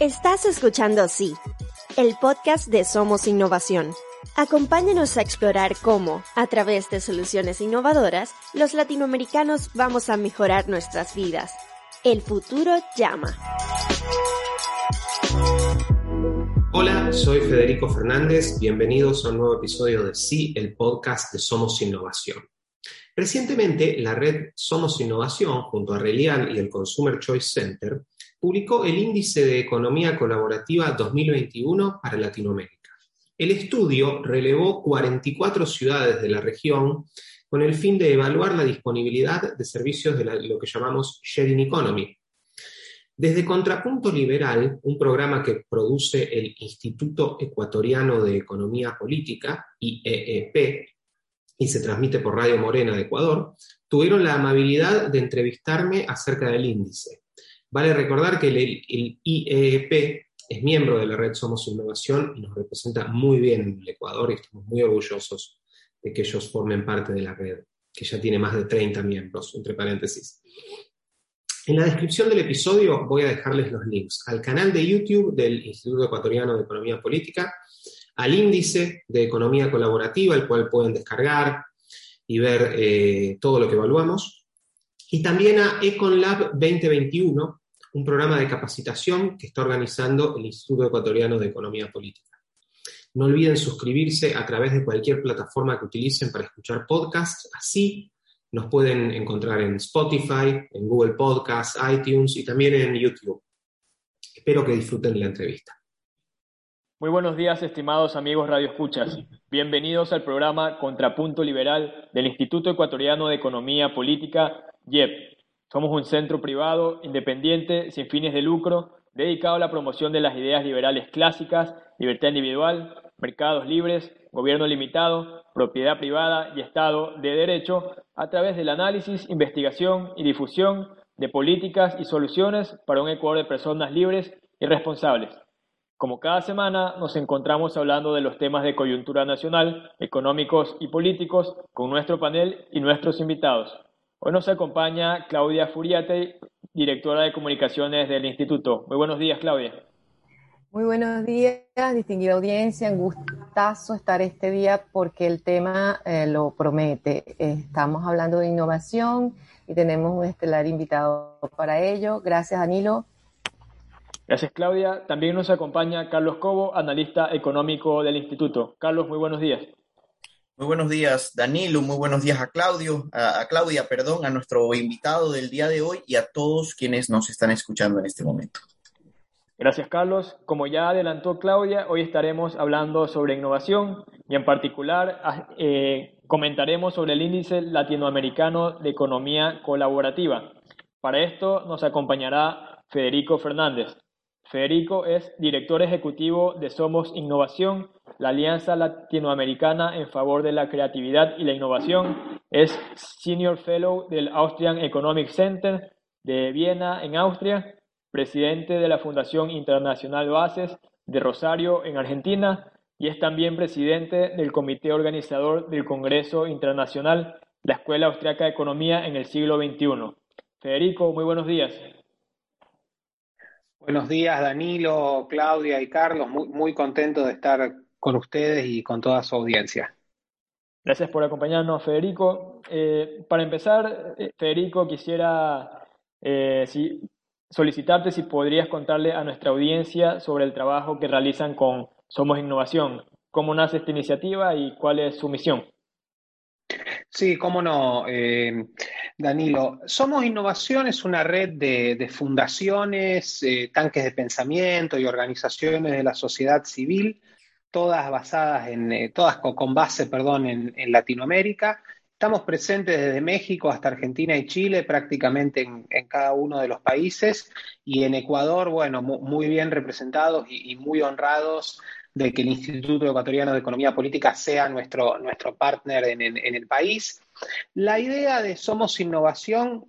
Estás escuchando Sí, el podcast de Somos Innovación. Acompáñanos a explorar cómo, a través de soluciones innovadoras, los latinoamericanos vamos a mejorar nuestras vidas. El futuro llama. Hola, soy Federico Fernández. Bienvenidos a un nuevo episodio de Sí, el podcast de Somos Innovación. Recientemente, la red Somos Innovación, junto a Relial y el Consumer Choice Center, publicó el Índice de Economía Colaborativa 2021 para Latinoamérica. El estudio relevó 44 ciudades de la región con el fin de evaluar la disponibilidad de servicios de lo que llamamos sharing economy. Desde Contrapunto Liberal, un programa que produce el Instituto Ecuatoriano de Economía Política, IEEP, y se transmite por Radio Morena de Ecuador, tuvieron la amabilidad de entrevistarme acerca del índice. Vale recordar que el, IEP es miembro de la red Somos Innovación y nos representa muy bien en el Ecuador y estamos muy orgullosos de que ellos formen parte de la red, que ya tiene más de 30 miembros, entre paréntesis. En la descripción del episodio voy a dejarles los links al canal de YouTube del Instituto Ecuatoriano de Economía Política, al índice de economía colaborativa, el cual pueden descargar y ver eh, todo lo que evaluamos, y también a EconLab 2021, un programa de capacitación que está organizando el Instituto Ecuatoriano de Economía Política. No olviden suscribirse a través de cualquier plataforma que utilicen para escuchar podcasts. Así nos pueden encontrar en Spotify, en Google Podcasts, iTunes y también en YouTube. Espero que disfruten la entrevista. Muy buenos días, estimados amigos Radio Escuchas. Bienvenidos al programa Contrapunto Liberal del Instituto Ecuatoriano de Economía Política, IEP, somos un centro privado, independiente, sin fines de lucro, dedicado a la promoción de las ideas liberales clásicas, libertad individual, mercados libres, gobierno limitado, propiedad privada y Estado de Derecho, a través del análisis, investigación y difusión de políticas y soluciones para un Ecuador de personas libres y responsables. Como cada semana nos encontramos hablando de los temas de coyuntura nacional, económicos y políticos con nuestro panel y nuestros invitados. Hoy nos acompaña Claudia Furiate, directora de comunicaciones del instituto. Muy buenos días, Claudia. Muy buenos días, distinguida audiencia. Un gustazo estar este día porque el tema eh, lo promete. Estamos hablando de innovación y tenemos un estelar invitado para ello. Gracias, Danilo. Gracias, Claudia. También nos acompaña Carlos Cobo, analista económico del instituto. Carlos, muy buenos días. Muy buenos días, Danilo. Muy buenos días a Claudio, a, Claudia, perdón, a nuestro invitado del día de hoy y a todos quienes nos están escuchando en este momento. Gracias, Carlos. Como ya adelantó Claudia, hoy estaremos hablando sobre innovación y en particular ah, eh, comentaremos sobre el índice latinoamericano de economía colaborativa. Para esto nos acompañará Federico Fernández. Federico es director ejecutivo de Somos Innovación, la Alianza Latinoamericana en favor de la creatividad y la innovación. Es Senior Fellow del Austrian Economic Center de Viena, en Austria, presidente de la Fundación Internacional Bases de Rosario, en Argentina, y es también presidente del comité organizador del Congreso Internacional, la Escuela Austriaca de Economía en el siglo XXI. Federico, muy buenos días. Buenos días, Danilo, Claudia y Carlos. Muy, muy contento de estar con ustedes y con toda su audiencia. Gracias por acompañarnos, Federico. Eh, para empezar, eh, Federico, quisiera eh, solicitarte si podrías contarle a nuestra audiencia sobre el trabajo que realizan con Somos Innovación, cómo nace esta iniciativa y cuál es su misión. Sí, cómo no, eh, Danilo. Somos Innovación es una red de, fundaciones, tanques de pensamiento y organizaciones de la sociedad civil, todas basadas en, eh, todas con, base, perdón, en, Latinoamérica. Estamos presentes desde México hasta Argentina y Chile, prácticamente en, cada uno de los países, y en Ecuador, bueno, muy, bien representados y muy honrados de que el Instituto Ecuatoriano de Economía Política sea nuestro, nuestro partner en, el país. La idea de Somos Innovación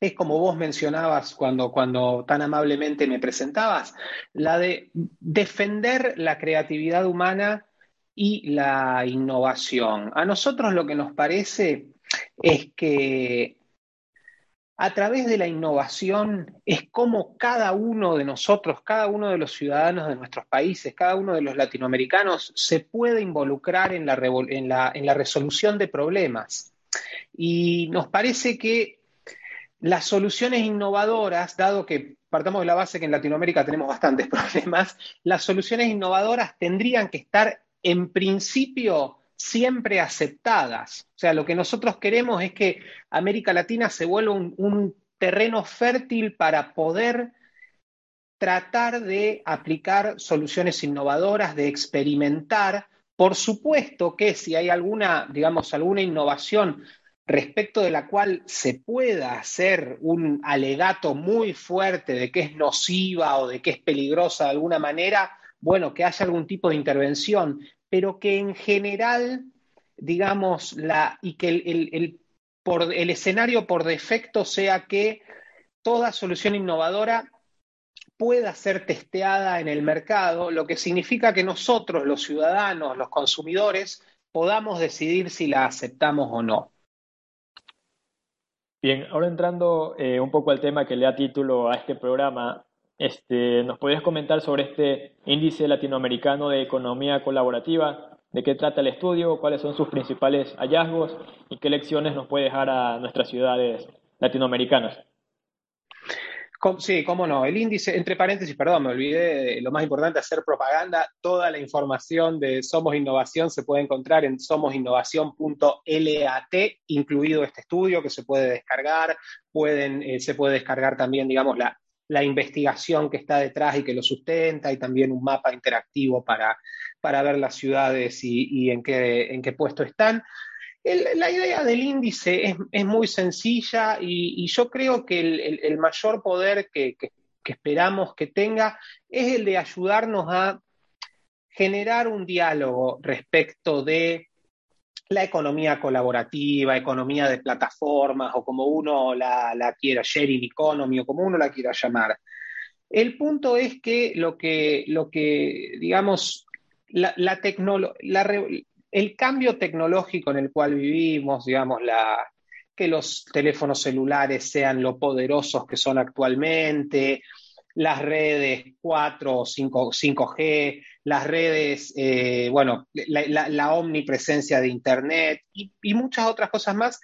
es como vos mencionabas cuando, cuando tan amablemente me presentabas, la de defender la creatividad humana y la innovación. A nosotros lo que nos parece es que a través de la innovación es como cada uno de nosotros, cada uno de los ciudadanos de nuestros países, cada uno de los latinoamericanos se puede involucrar en la, en la, en la resolución de problemas. Y nos parece que las soluciones innovadoras, dado que partamos de la base que en Latinoamérica tenemos bastantes problemas, las soluciones innovadoras tendrían que estar en principio siempre aceptadas. O sea, lo que nosotros queremos es que América Latina se vuelva un, terreno fértil para poder tratar de aplicar soluciones innovadoras, de experimentar. Por supuesto que si hay alguna, digamos, alguna innovación respecto de la cual se pueda hacer un alegato muy fuerte de que es nociva o de que es peligrosa de alguna manera, bueno, que haya algún tipo de intervención, pero que en general, digamos, la, y que el, por, el escenario por defecto sea que toda solución innovadora pueda ser testeada en el mercado, lo que significa que nosotros, los ciudadanos, los consumidores, podamos decidir si la aceptamos o no. Bien, ahora entrando eh, un poco al tema que le da título a este programa, este, ¿nos podrías comentar sobre este índice latinoamericano de economía colaborativa? ¿De qué trata el estudio? ¿Cuáles son sus principales hallazgos? ¿Y qué lecciones nos puede dejar a nuestras ciudades latinoamericanas? Sí, cómo no. El índice, entre paréntesis, perdón, me olvidé de lo más importante, hacer propaganda. Toda la información de Somos Innovación se puede encontrar en somosinnovación.lat, incluido este estudio que se puede descargar. Pueden, eh, se puede descargar también, digamos, la, la, investigación que está detrás y que lo sustenta, y también un mapa interactivo para, para ver las ciudades y, y en, qué, en qué puesto están la idea del índice es, muy sencilla y, yo creo que el, mayor poder que, esperamos que tenga es el de ayudarnos a generar un diálogo respecto de la economía colaborativa, economía de plataformas o como uno la, quiera, sharing economy o como uno la quiera llamar. El punto es que lo que, lo que digamos, la, la, el cambio tecnológico en el cual vivimos, digamos, la, que los teléfonos celulares sean lo poderosos que son actualmente, las redes 4 o 5, g las redes, eh, bueno, la, omnipresencia de Internet y, muchas otras cosas más,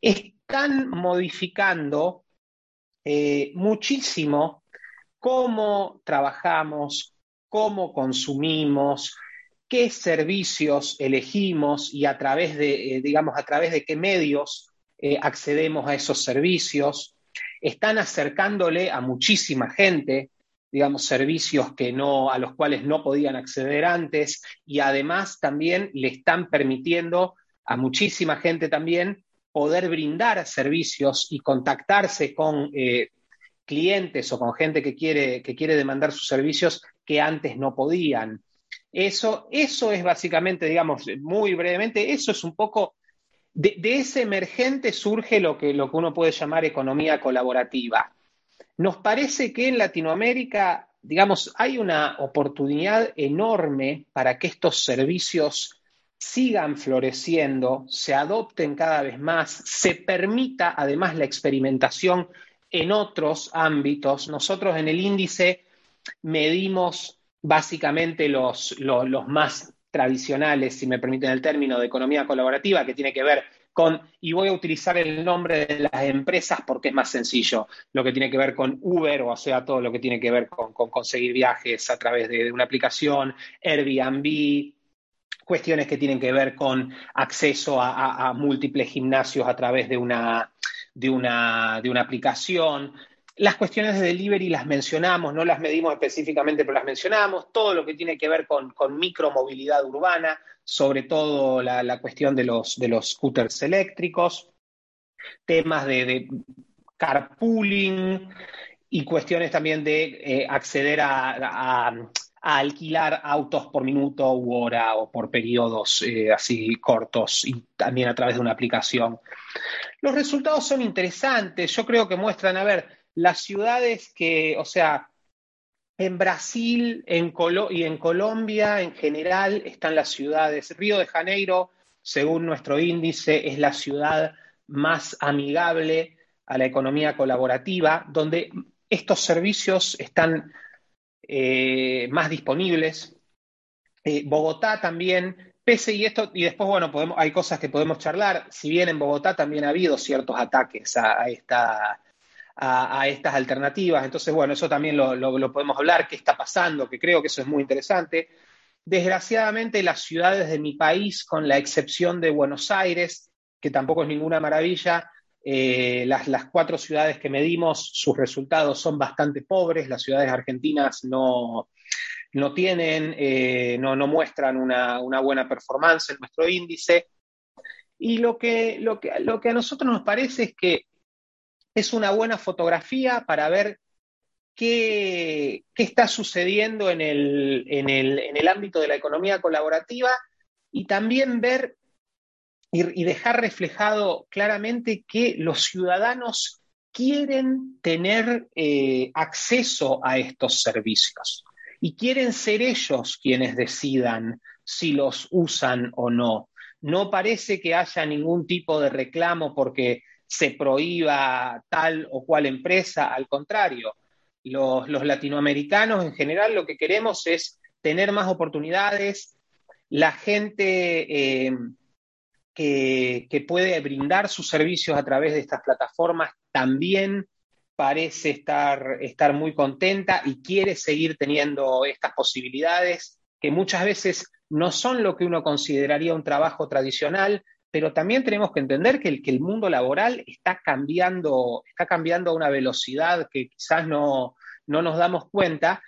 están modificando eh, muchísimo cómo trabajamos, cómo consumimos, qué servicios elegimos y a través de, eh, digamos, a través de qué medios eh, accedemos a esos servicios. Están acercándole a muchísima gente, digamos, servicios que no, a los cuales no podían acceder antes y además también le están permitiendo a muchísima gente también poder brindar servicios y contactarse con eh, clientes o con gente que quiere, que quiere demandar sus servicios que antes no podían. Eso, eso es básicamente, digamos, muy brevemente, eso es un poco, de, ese emergente surge lo que, lo que uno puede llamar economía colaborativa. Nos parece que en Latinoamérica, digamos, hay una oportunidad enorme para que estos servicios sigan floreciendo, se adopten cada vez más, se permita además la experimentación en otros ámbitos. Nosotros en el índice medimos básicamente los, más tradicionales, si me permiten el término, de economía colaborativa, que tiene que ver con, y voy a utilizar el nombre de las empresas porque es más sencillo, lo que tiene que ver con Uber, o sea, todo lo que tiene que ver con, conseguir viajes a través de, una aplicación, Airbnb, cuestiones que tienen que ver con acceso a, múltiples gimnasios a través de una, de una, de una aplicación, las cuestiones de delivery las mencionamos, no las medimos específicamente, pero las mencionamos. Todo lo que tiene que ver con, micromovilidad urbana, sobre todo la, cuestión de los, de los scooters eléctricos, temas de, carpooling y cuestiones también de eh, acceder a, alquilar autos por minuto u hora o por periodos eh, así cortos y también a través de una aplicación. Los resultados son interesantes, yo creo que muestran, a ver, las ciudades que, o sea, en Brasil en y en Colombia en general están las ciudades. Río de Janeiro, según nuestro índice, es la ciudad más amigable a la economía colaborativa, donde estos servicios están eh, más disponibles. Eh, Bogotá también, pese y esto, y después, bueno, podemos, hay cosas que podemos charlar, si bien en Bogotá también ha habido ciertos ataques a, esta, a, estas alternativas, entonces, bueno, eso también lo, podemos hablar, qué está pasando, que creo que eso es muy interesante. Desgraciadamente, las ciudades de mi país, con la excepción de Buenos Aires, que tampoco es ninguna maravilla, eh, las, cuatro ciudades que medimos, sus resultados son bastante pobres, las ciudades argentinas no, no tienen, eh, no, muestran una, buena performance en nuestro índice. Y lo que, lo, que, lo que a nosotros nos parece es que es una buena fotografía para ver qué, está sucediendo en el, ámbito de la economía colaborativa y también ver y, dejar reflejado claramente que los ciudadanos quieren tener eh, acceso a estos servicios y quieren ser ellos quienes decidan si los usan o no. No parece que haya ningún tipo de reclamo porque se prohíba tal o cual empresa, al contrario, los, latinoamericanos en general lo que queremos es tener más oportunidades, la gente eh, que, puede brindar sus servicios a través de estas plataformas también parece estar, estar muy contenta y quiere seguir teniendo estas posibilidades que muchas veces no son lo que uno consideraría un trabajo tradicional, pero también tenemos que entender que el, que mundo laboral está cambiando, está cambiando a una velocidad que quizás no, no nos damos cuenta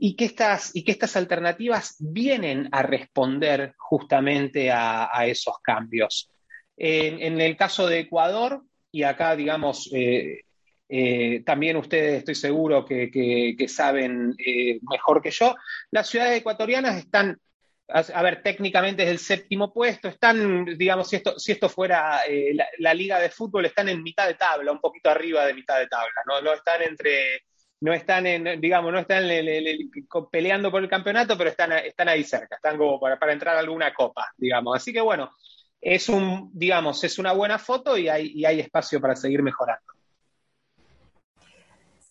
y que estas, y que estas alternativas vienen a responder justamente a, esos cambios. En, el caso de Ecuador, y acá, digamos, eh, eh, también ustedes estoy seguro que, saben eh, mejor que yo, las ciudades ecuatorianas están, a, ver, técnicamente es el séptimo puesto, están, digamos, si esto, si esto fuera la, liga de fútbol, están en mitad de tabla, un poquito arriba de mitad de tabla, ¿no? están entre no están en, digamos, no están peleando por el campeonato, pero están, están ahí cerca, están como para, para, entrar a alguna copa, digamos. Así que bueno, es un, digamos, es una buena foto y hay, hay espacio para seguir mejorando.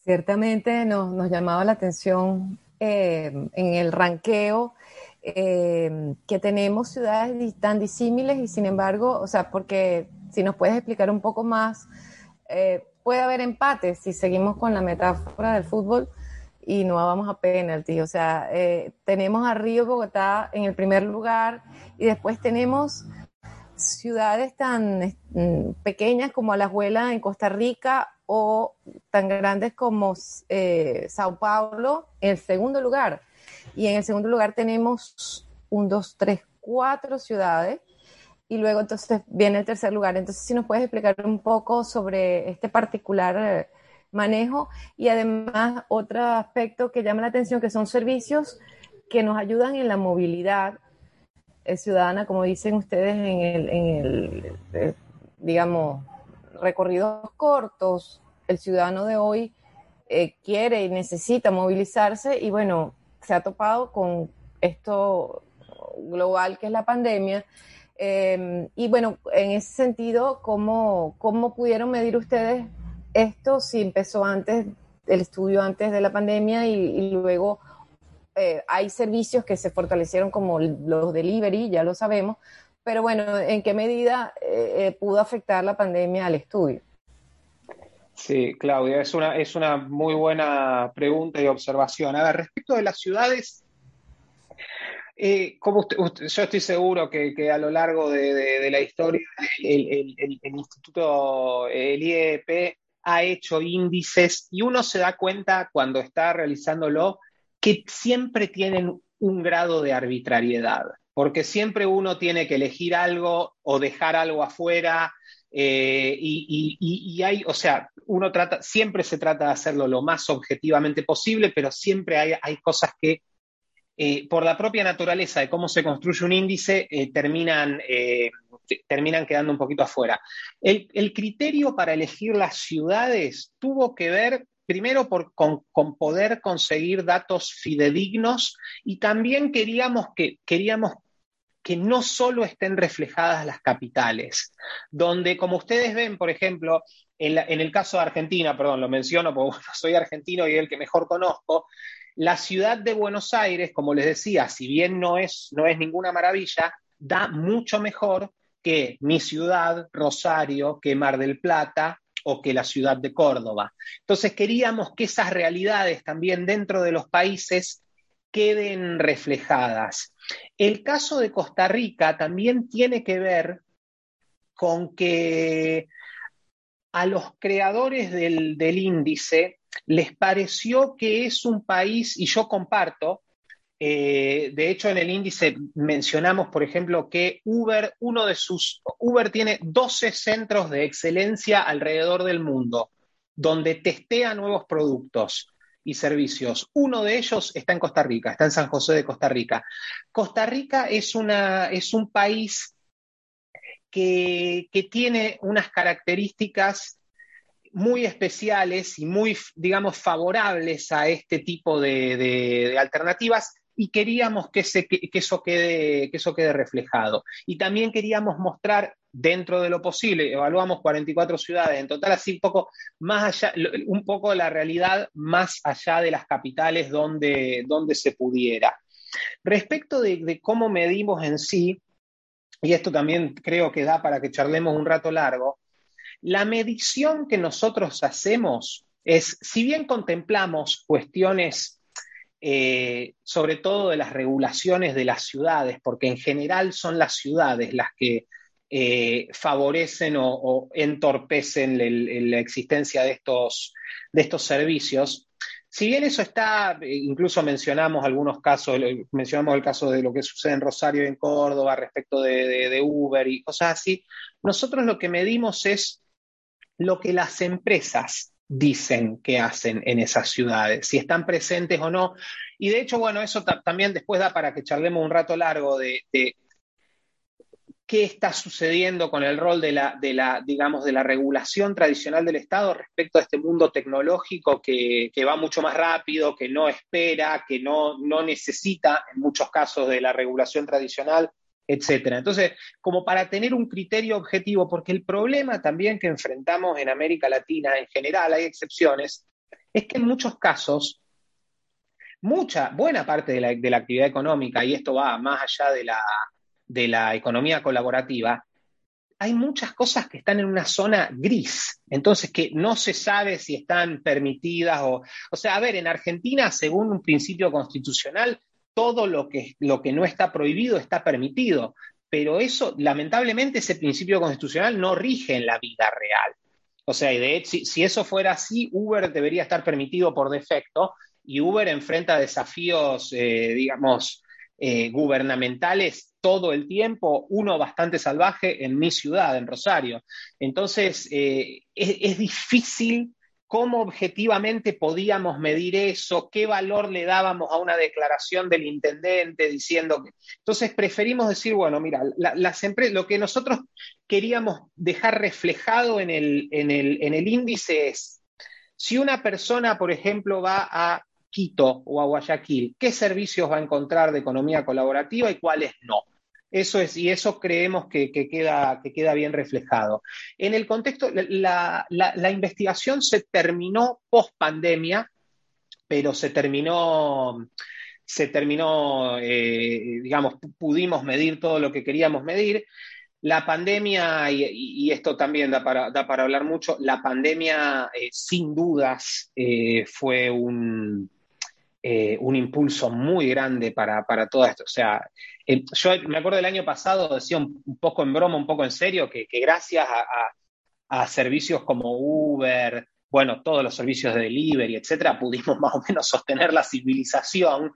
Ciertamente nos, nos llamaba la atención eh, en el ranqueo eh, que tenemos ciudades tan disímiles y sin embargo, o sea, porque si nos puedes explicar un poco más, eh, puede haber empates si seguimos con la metáfora del fútbol y no vamos a penalti. O sea, eh, tenemos a Río Bogotá en el primer lugar y después tenemos ciudades tan mm, pequeñas como Alajuela en Costa Rica o tan grandes como eh, Sao Paulo en el segundo lugar. Y en el segundo lugar tenemos un, dos, tres, cuatro ciudades y luego entonces viene el tercer lugar. Entonces, si nos puedes explicar un poco sobre este particular eh, manejo y además otro aspecto que llama la atención, que son servicios que nos ayudan en la movilidad eh, ciudadana, como dicen ustedes en el, en el eh, digamos, recorridos cortos. El ciudadano de hoy quiere y necesita movilizarse y bueno, se ha topado con esto global que es la pandemia Em, y bueno, en ese sentido, ¿cómo, ¿cómo pudieron medir ustedes esto si empezó antes, el estudio antes de la pandemia y, luego eh, hay servicios que se fortalecieron como los delivery, ya lo sabemos, pero bueno, ¿en qué medida eh, eh, pudo afectar la pandemia al estudio? Sí, Claudia, es una, es una muy buena pregunta y observación. A ver, respecto de las ciudades, eh, como yo estoy seguro que, a lo largo de, la historia el, Instituto, el IEP, ha hecho índices y uno se da cuenta cuando está realizándolo que siempre tienen un grado de arbitrariedad, porque siempre uno tiene que elegir algo o dejar algo afuera. Eh, y, hay, o sea, uno trata, siempre se trata de hacerlo lo más objetivamente posible, pero siempre hay, hay cosas que eh, por la propia naturaleza de cómo se construye un índice, eh, terminan, terminan quedando un poquito afuera. El, criterio para elegir las ciudades tuvo que ver primero con, poder conseguir datos fidedignos y también queríamos que, queríamos que no solo estén reflejadas las capitales, donde como ustedes ven, por ejemplo, en, el caso de Argentina, perdón, lo menciono porque soy argentino y el que mejor conozco, la ciudad de Buenos Aires, como les decía, si bien no es, no es ninguna maravilla, da mucho mejor que mi ciudad, Rosario, que Mar del Plata o que la ciudad de Córdoba. Entonces queríamos que esas realidades también dentro de los países queden reflejadas. El caso de Costa Rica también tiene que ver con que a los creadores del, índice les pareció que es un país, y yo comparto, eh, de hecho, en el índice mencionamos, por ejemplo, que Uber, uno de sus, Uber tiene 12 centros de excelencia alrededor del mundo, donde testea nuevos productos y servicios. Uno de ellos está en Costa Rica, está en San José de Costa Rica. Costa Rica es, una, es un país que, tiene unas características muy especiales y muy, digamos, favorables a este tipo de alternativas y queríamos que, eso quede, que eso quede reflejado. Y también queríamos mostrar dentro de lo posible, evaluamos 44 ciudades en total, así un poco más allá, un poco la realidad más allá de las capitales donde, donde se pudiera. Respecto de, cómo medimos en sí, y esto también creo que da para que charlemos un rato largo, la medición que nosotros hacemos es, si bien contemplamos cuestiones eh, sobre todo de las regulaciones de las ciudades, porque en general son las ciudades las que eh, favorecen o, entorpecen la existencia de estos, de estos servicios. Si bien eso está, incluso mencionamos algunos casos, mencionamos el caso de lo que sucede en Rosario y en Córdoba respecto de Uber y cosas así, nosotros lo que medimos es lo que las empresas dicen que hacen en esas ciudades, si están presentes o no. Y de hecho, bueno, eso también después da para que charlemos un rato largo de, qué está sucediendo con el rol de la, digamos, de la regulación tradicional del Estado respecto a este mundo tecnológico que, va mucho más rápido, que no espera, que no, no necesita, en muchos casos, de la regulación tradicional etcétera. Entonces, como para tener un criterio objetivo, porque el problema también que enfrentamos en América Latina en general, hay excepciones, es que en muchos casos, mucha, buena parte de la, actividad económica, y esto va más allá de la, de la economía colaborativa, hay muchas cosas que están en una zona gris, entonces que no se sabe si están permitidas o, o sea, a ver, en Argentina, según un principio constitucional, todo lo que, lo que no está prohibido está permitido, pero eso, lamentablemente, ese principio constitucional no rige en la vida real. O sea, de hecho, si, eso fuera así, Uber debería estar permitido por defecto y Uber enfrenta desafíos, eh, digamos, eh, gubernamentales todo el tiempo, uno bastante salvaje en mi ciudad, en Rosario. Entonces, eh, es, difícil cómo objetivamente podíamos medir eso, qué valor le dábamos a una declaración del intendente diciendo que... Entonces preferimos decir, bueno, mira, las lo que nosotros queríamos dejar reflejado en el, en, el, en el índice es, si una persona, por ejemplo, va a Quito o a Guayaquil, ¿qué servicios va a encontrar de economía colaborativa y cuáles no? Eso es, y eso creemos que, queda, que queda bien reflejado. En el contexto, la, investigación se terminó post pandemia, pero se terminó, se terminó, eh, digamos, pudimos medir todo lo que queríamos medir. La pandemia, y, esto también da para, da para, hablar mucho, la pandemia eh, sin dudas eh, fue un, un impulso muy grande para, para todo esto. O sea, eh, yo me acuerdo del año pasado, decía un, poco en broma, un poco en serio, que, gracias a, servicios como Uber, bueno, todos los servicios de delivery, etcétera, pudimos más o menos sostener la civilización.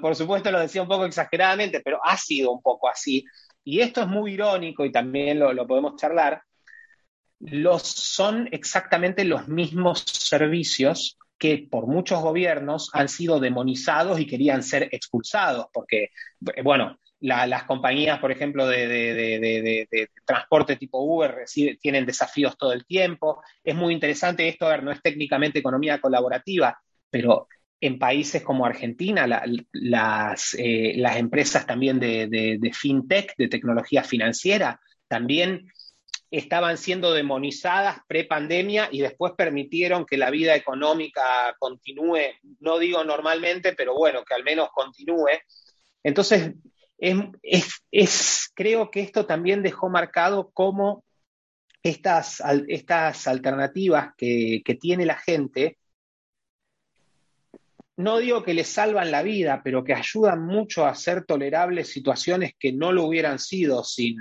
por supuesto lo decía un poco exageradamente, pero ha sido un poco así. Y esto es muy irónico y también lo, lo podemos charlar. Los, son exactamente los mismos servicios que por muchos gobiernos han sido demonizados y querían ser expulsados, porque, bueno, las compañías, por ejemplo, de, transporte tipo Uber tienen desafíos todo el tiempo. Es muy interesante esto, a ver, no es técnicamente economía colaborativa, pero en países como Argentina, las, eh, las, empresas también de, fintech, de tecnología financiera, también estaban siendo demonizadas pre-pandemia y después permitieron que la vida económica continúe, no digo normalmente, pero bueno, que al menos continúe. Entonces, es, creo que esto también dejó marcado cómo estas, estas alternativas que tiene la gente, no digo que les salvan la vida, pero que ayudan mucho a hacer tolerables situaciones que no lo hubieran sido sin,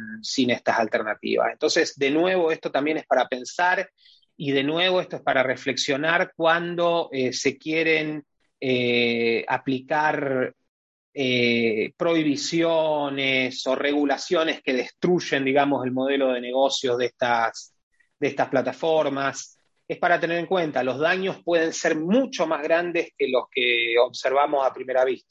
estas alternativas. Entonces, de nuevo, esto también es para pensar y de nuevo esto es para reflexionar cuando eh, se quieren eh, aplicar eh, prohibiciones o regulaciones que destruyen, digamos, el modelo de negocios de estas, de estas plataformas es para tener en cuenta, los daños pueden ser mucho más grandes que los que observamos a primera vista.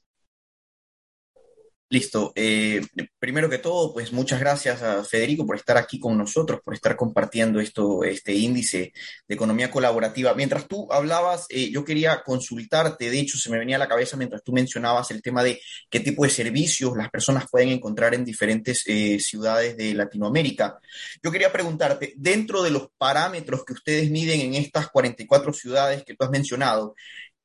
Listo. Eh, primero que todo, pues muchas gracias a Federico por estar aquí con nosotros, por estar compartiendo esto, este índice de economía colaborativa. Mientras tú hablabas, eh, yo quería consultarte, de hecho se me venía a la cabeza mientras tú mencionabas el tema de qué tipo de servicios las personas pueden encontrar en diferentes eh, ciudades de Latinoamérica. Yo quería preguntarte, dentro de los parámetros que ustedes miden en estas 44 ciudades que tú has mencionado,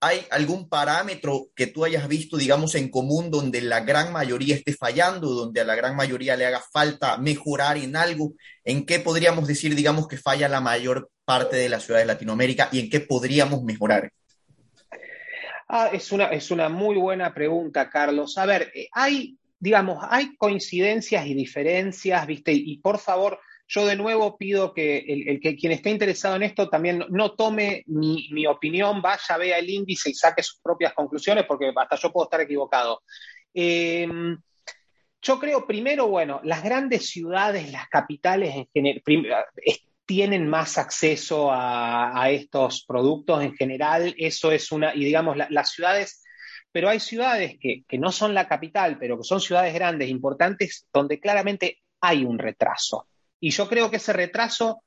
¿Hay algún parámetro que tú hayas visto, digamos, en común donde la gran mayoría esté fallando, donde a la gran mayoría le haga falta mejorar en algo? ¿En qué podríamos decir, digamos, que falla la mayor parte de la ciudad de Latinoamérica y en qué podríamos mejorar? Ah, es, una, es una muy buena pregunta, Carlos. A ver, eh, hay, digamos, hay coincidencias y diferencias, ¿viste? Y por favor, yo de nuevo pido que el, que quien esté interesado en esto también no, tome mi, opinión, vaya, vea el índice y saque sus propias conclusiones, porque hasta yo puedo estar equivocado. Em, yo creo, primero, bueno, las grandes ciudades, las capitales en general, tienen más acceso a, estos productos en general, eso es una, y digamos, las ciudades, pero hay ciudades que, que no son la capital, pero que son ciudades grandes, importantes, donde claramente hay un retraso. Y yo creo que ese retraso,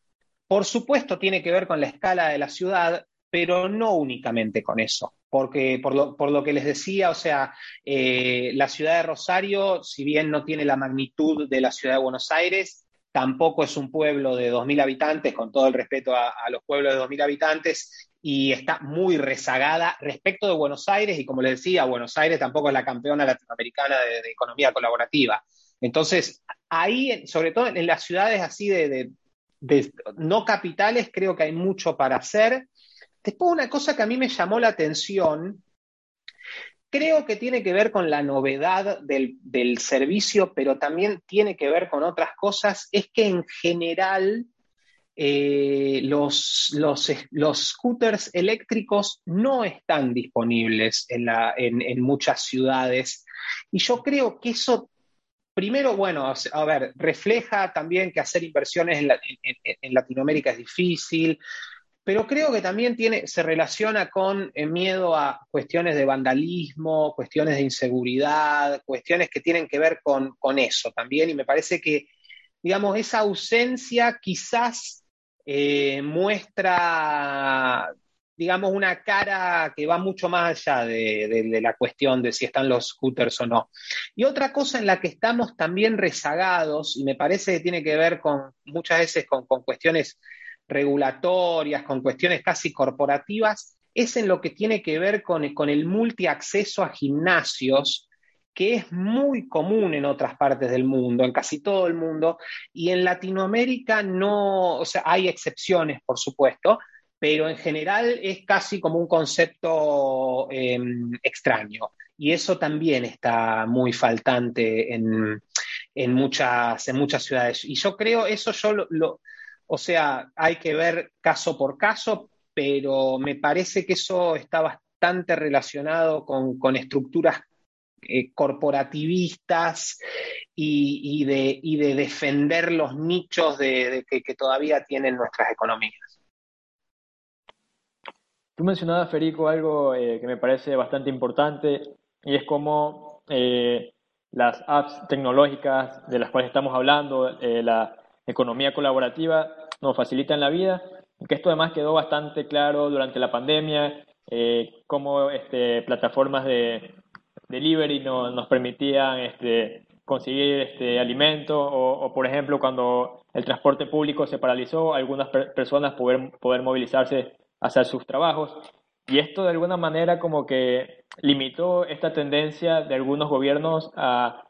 por supuesto, tiene que ver con la escala de la ciudad, pero no únicamente con eso. Porque por lo, que les decía, o sea, eh, la ciudad de Rosario, si bien no tiene la magnitud de la ciudad de Buenos Aires, tampoco es un pueblo de 2.000 habitantes, con todo el respeto a, los pueblos de 2.000 habitantes, y está muy rezagada respecto de Buenos Aires, y como les decía, Buenos Aires tampoco es la campeona latinoamericana de economía colaborativa. Entonces, ahí, sobre todo en las ciudades así de, no capitales, creo que hay mucho para hacer. Después, una cosa que a mí me llamó la atención, creo que tiene que ver con la novedad del, servicio, pero también tiene que ver con otras cosas, es que en general eh, los, scooters eléctricos no están disponibles en, en, muchas ciudades. Y yo creo que eso Primero, bueno, a ver, refleja también que hacer inversiones en, Latinoamérica es difícil, pero creo que también se relaciona con el miedo a cuestiones de vandalismo, cuestiones de inseguridad, cuestiones que tienen que ver con, con eso también, y me parece que, digamos, esa ausencia quizás eh, muestra digamos, una cara que va mucho más allá de, la cuestión de si están los scooters o no. Y otra cosa en la que estamos también rezagados, y me parece que tiene que ver con muchas veces con, cuestiones regulatorias, con cuestiones casi corporativas, es en lo que tiene que ver con, el multiacceso a gimnasios, que es muy común en otras partes del mundo, en casi todo el mundo, y en Latinoamérica no, o sea, hay excepciones, por supuesto, pero en general es casi como un concepto em, extraño. Y eso también está muy faltante en, muchas, en muchas ciudades. Y yo creo, eso yo lo, o sea, hay que ver caso por caso, pero me parece que eso está bastante relacionado con, estructuras eh, corporativistas y, de, de, defender los nichos de, que, todavía tienen nuestras economías. Tú mencionabas, Federico, algo eh, que me parece bastante importante y es como eh, las apps tecnológicas de las cuales estamos hablando, eh, la economía colaborativa, nos facilitan la vida que esto además quedó bastante claro durante la pandemia eh, cómo este, plataformas de delivery no, nos permitían este, conseguir este, alimento o, por ejemplo, cuando el transporte público se paralizó, algunas personas poder, poder movilizarse hacer sus trabajos. Y esto de alguna manera como que limitó esta tendencia de algunos gobiernos a,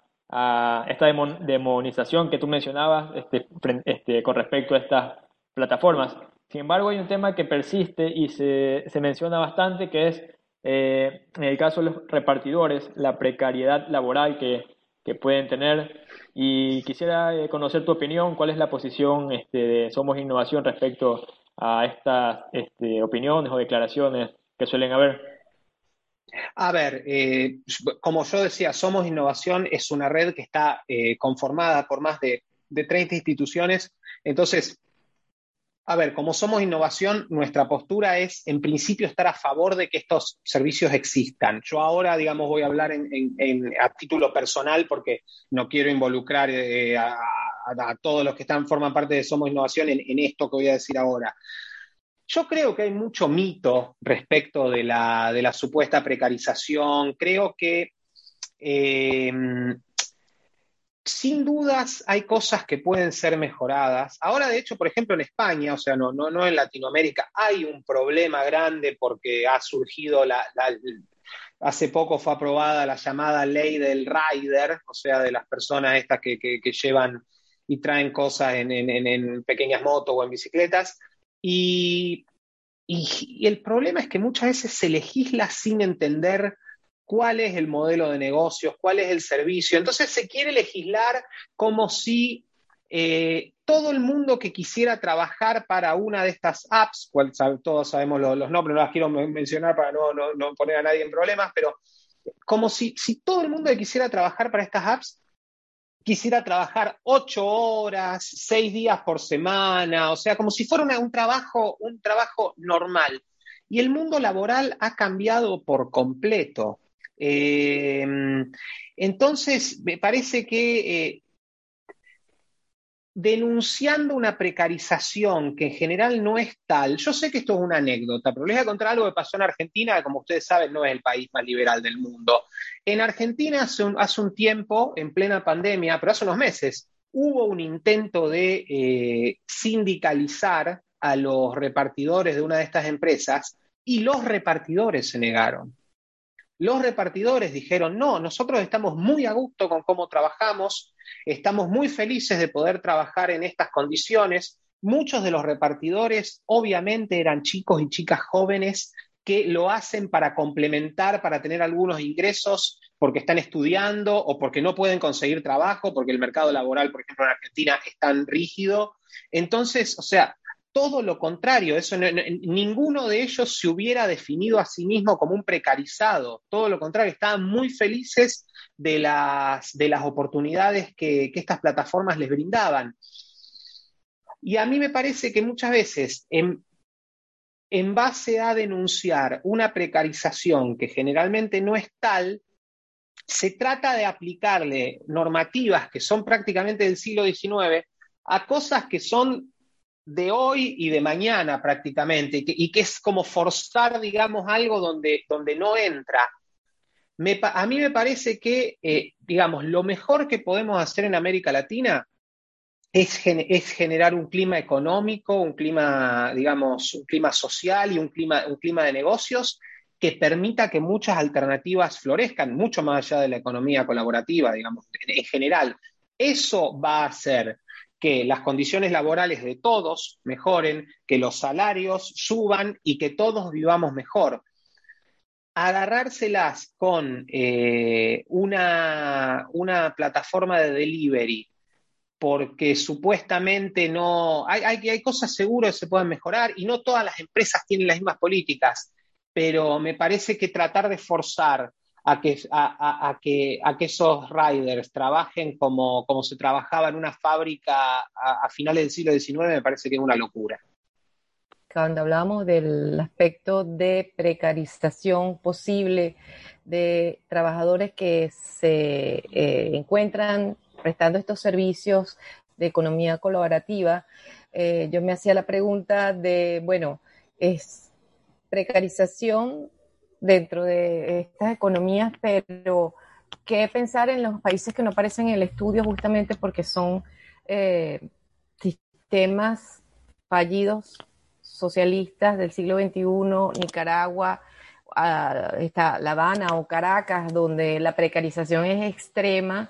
esta demonización que tú mencionabas este, este, con respecto a estas plataformas. Sin embargo, hay un tema que persiste y se, se menciona bastante, que es, eh, en el caso de los repartidores, la precariedad laboral que, que pueden tener. Y quisiera eh, conocer tu opinión, cuál es la posición este, de Somos Innovación respecto a estas este, opiniones o declaraciones que suelen haber. A ver, eh, como yo decía, Somos Innovación es una red que está conformada por más de, de 30 instituciones. Entonces, a ver, como somos innovación, nuestra postura es, en principio, estar a favor de que estos servicios existan. Yo ahora, digamos, voy a hablar a título personal porque no quiero involucrar eh, a, todos los que están, forman parte de Somos Innovación en, esto que voy a decir ahora. Yo creo que hay mucho mito respecto de la, supuesta precarización. Creo que eh, sin dudas hay cosas que pueden ser mejoradas. Ahora, de hecho, por ejemplo, en España, o sea, no, no, no en Latinoamérica, hay un problema grande porque ha surgido la, hace poco fue aprobada la llamada ley del rider, o sea, de las personas estas que, llevan y traen cosas en, pequeñas motos o en bicicletas. y, el problema es que muchas veces se legisla sin entender cuál es el modelo de negocios, cuál es el servicio. Entonces se quiere legislar como si eh, todo el mundo que quisiera trabajar para una de estas apps, cual, todos sabemos los, nombres, no las quiero mencionar para no, poner a nadie en problemas, pero como si, si todo el mundo que quisiera trabajar para estas apps quisiera trabajar ocho horas, seis días por semana, o sea, como si fuera un, trabajo, un trabajo normal. Y el mundo laboral ha cambiado por completo. Eh, entonces, me parece que eh, denunciando una precarización que en general no es tal, yo sé que esto es una anécdota, pero les voy a contar algo que pasó en Argentina, que como ustedes saben no es el país más liberal del mundo. En Argentina hace un, tiempo, en plena pandemia, pero hace unos meses, hubo un intento de eh, sindicalizar a los repartidores de una de estas empresas y los repartidores se negaron. Los repartidores dijeron, no, nosotros estamos muy a gusto con cómo trabajamos, estamos muy felices de poder trabajar en estas condiciones. Muchos de los repartidores obviamente eran chicos y chicas jóvenes que lo hacen para complementar, para tener algunos ingresos porque están estudiando o porque no pueden conseguir trabajo, porque el mercado laboral, por ejemplo, en Argentina es tan rígido. Entonces, o sea, todo lo contrario, eso ninguno de ellos se hubiera definido a sí mismo como un precarizado, todo lo contrario, estaban muy felices de las, de las oportunidades que, estas plataformas les brindaban. Y a mí me parece que muchas veces, en, en base a denunciar una precarización que generalmente no es tal, se trata de aplicarle normativas que son prácticamente del siglo XIX a cosas que son de hoy y de mañana prácticamente, y que, es como forzar, digamos, algo donde, donde no entra. a mí me parece que, eh, digamos, lo mejor que podemos hacer en América Latina es, es, generar un clima económico, un clima, digamos, un clima social y un clima, un clima de negocios que permita que muchas alternativas florezcan, mucho más allá de la economía colaborativa, digamos, en general. Eso va a hacer que las condiciones laborales de todos mejoren, que los salarios suban y que todos vivamos mejor. Agarrárselas con eh, una, una, plataforma de delivery porque supuestamente no, hay, hay, hay cosas seguras que se pueden mejorar y no todas las empresas tienen las mismas políticas, pero me parece que tratar de forzar a que, a, que, a que esos riders trabajen como, como se trabajaba en una fábrica a, finales del siglo XIX me parece que es una locura. Cuando hablamos del aspecto de precarización posible de trabajadores que se eh, encuentran prestando estos servicios de economía colaborativa, eh, yo me hacía la pregunta de, bueno, es precarización dentro de estas economías, pero qué pensar en los países que no aparecen en el estudio justamente porque son eh, sistemas fallidos socialistas del siglo XXI, Nicaragua, está La Habana o Caracas, donde la precarización es extrema.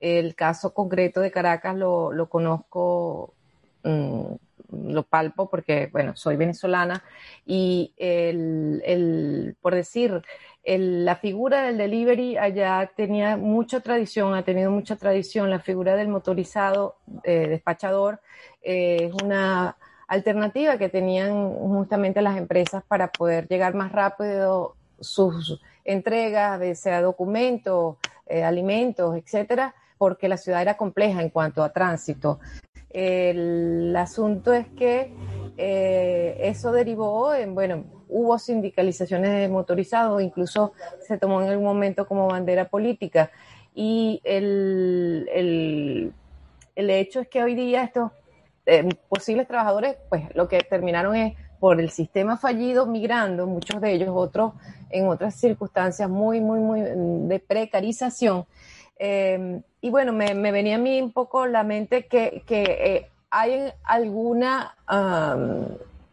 El caso concreto de Caracas lo, lo conozco, mm, lo palpo porque, bueno, soy venezolana y el, el por decir, el, la figura del delivery allá tenía mucha tradición, ha tenido mucha tradición. La figura del motorizado eh, despachador eh, es una alternativa que tenían justamente las empresas para poder llegar más rápido sus entregas, sea documentos, eh, alimentos, etcétera, porque la ciudad era compleja en cuanto a tránsito. El asunto es que eh, eso derivó en, bueno, hubo sindicalizaciones de motorizados, incluso se tomó en algún momento como bandera política. Y el, el, el hecho es que hoy día estos eh, posibles trabajadores, pues lo que terminaron es por el sistema fallido migrando, muchos de ellos, otros en otras circunstancias muy, muy, muy de precarización. Eh, y bueno, me, venía a mí un poco la mente que, eh, hay alguna,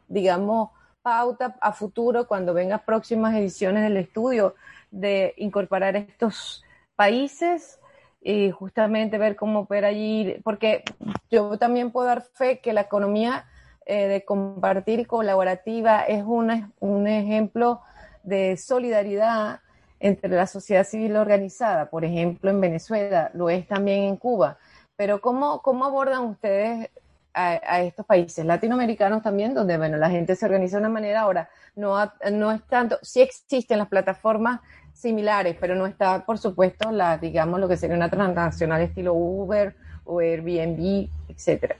digamos, pauta a futuro cuando vengan próximas ediciones del estudio de incorporar estos países y justamente ver cómo opera allí, porque yo también puedo dar fe que la economía eh, de compartir colaborativa es un ejemplo de solidaridad entre la sociedad civil organizada, por ejemplo en Venezuela, lo es también en Cuba. Pero ¿cómo, cómo abordan ustedes a, estos países latinoamericanos también, donde bueno, la gente se organiza de una manera ahora, no, no es tanto, sí existen las plataformas similares, pero no está, por supuesto, la, digamos, lo que sería una transnacional estilo Uber o Airbnb, etcétera.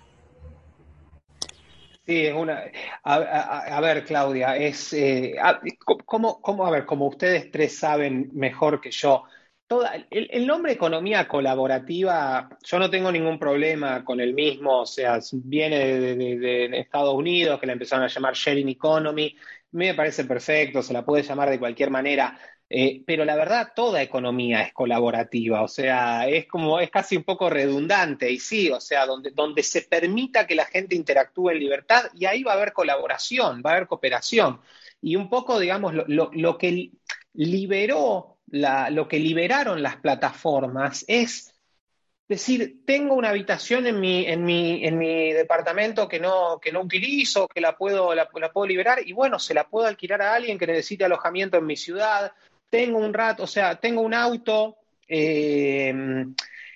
Sí, es una. A, ver, Claudia, es. Eh, ¿cómo, ¿Cómo, a ver, como ustedes tres saben mejor que yo, toda, el, nombre economía colaborativa, yo no tengo ningún problema con el mismo, o sea, viene de, de Estados Unidos, que la empezaron a llamar sharing economy, me parece perfecto, se la puede llamar de cualquier manera. Eh, pero la verdad, toda economía es colaborativa, o sea, es como, es casi un poco redundante, y sí, o sea, donde, donde se permita que la gente interactúe en libertad, y ahí va a haber colaboración, va a haber cooperación. Y un poco, digamos, lo, que liberó, lo que liberaron las plataformas es decir, tengo una habitación en mi, en mi, en mi departamento que no, que no utilizo, que la puedo, la, puedo liberar, y bueno, se la puedo alquilar a alguien que necesite alojamiento en mi ciudad, tengo un rato, o sea, tengo un auto, eh,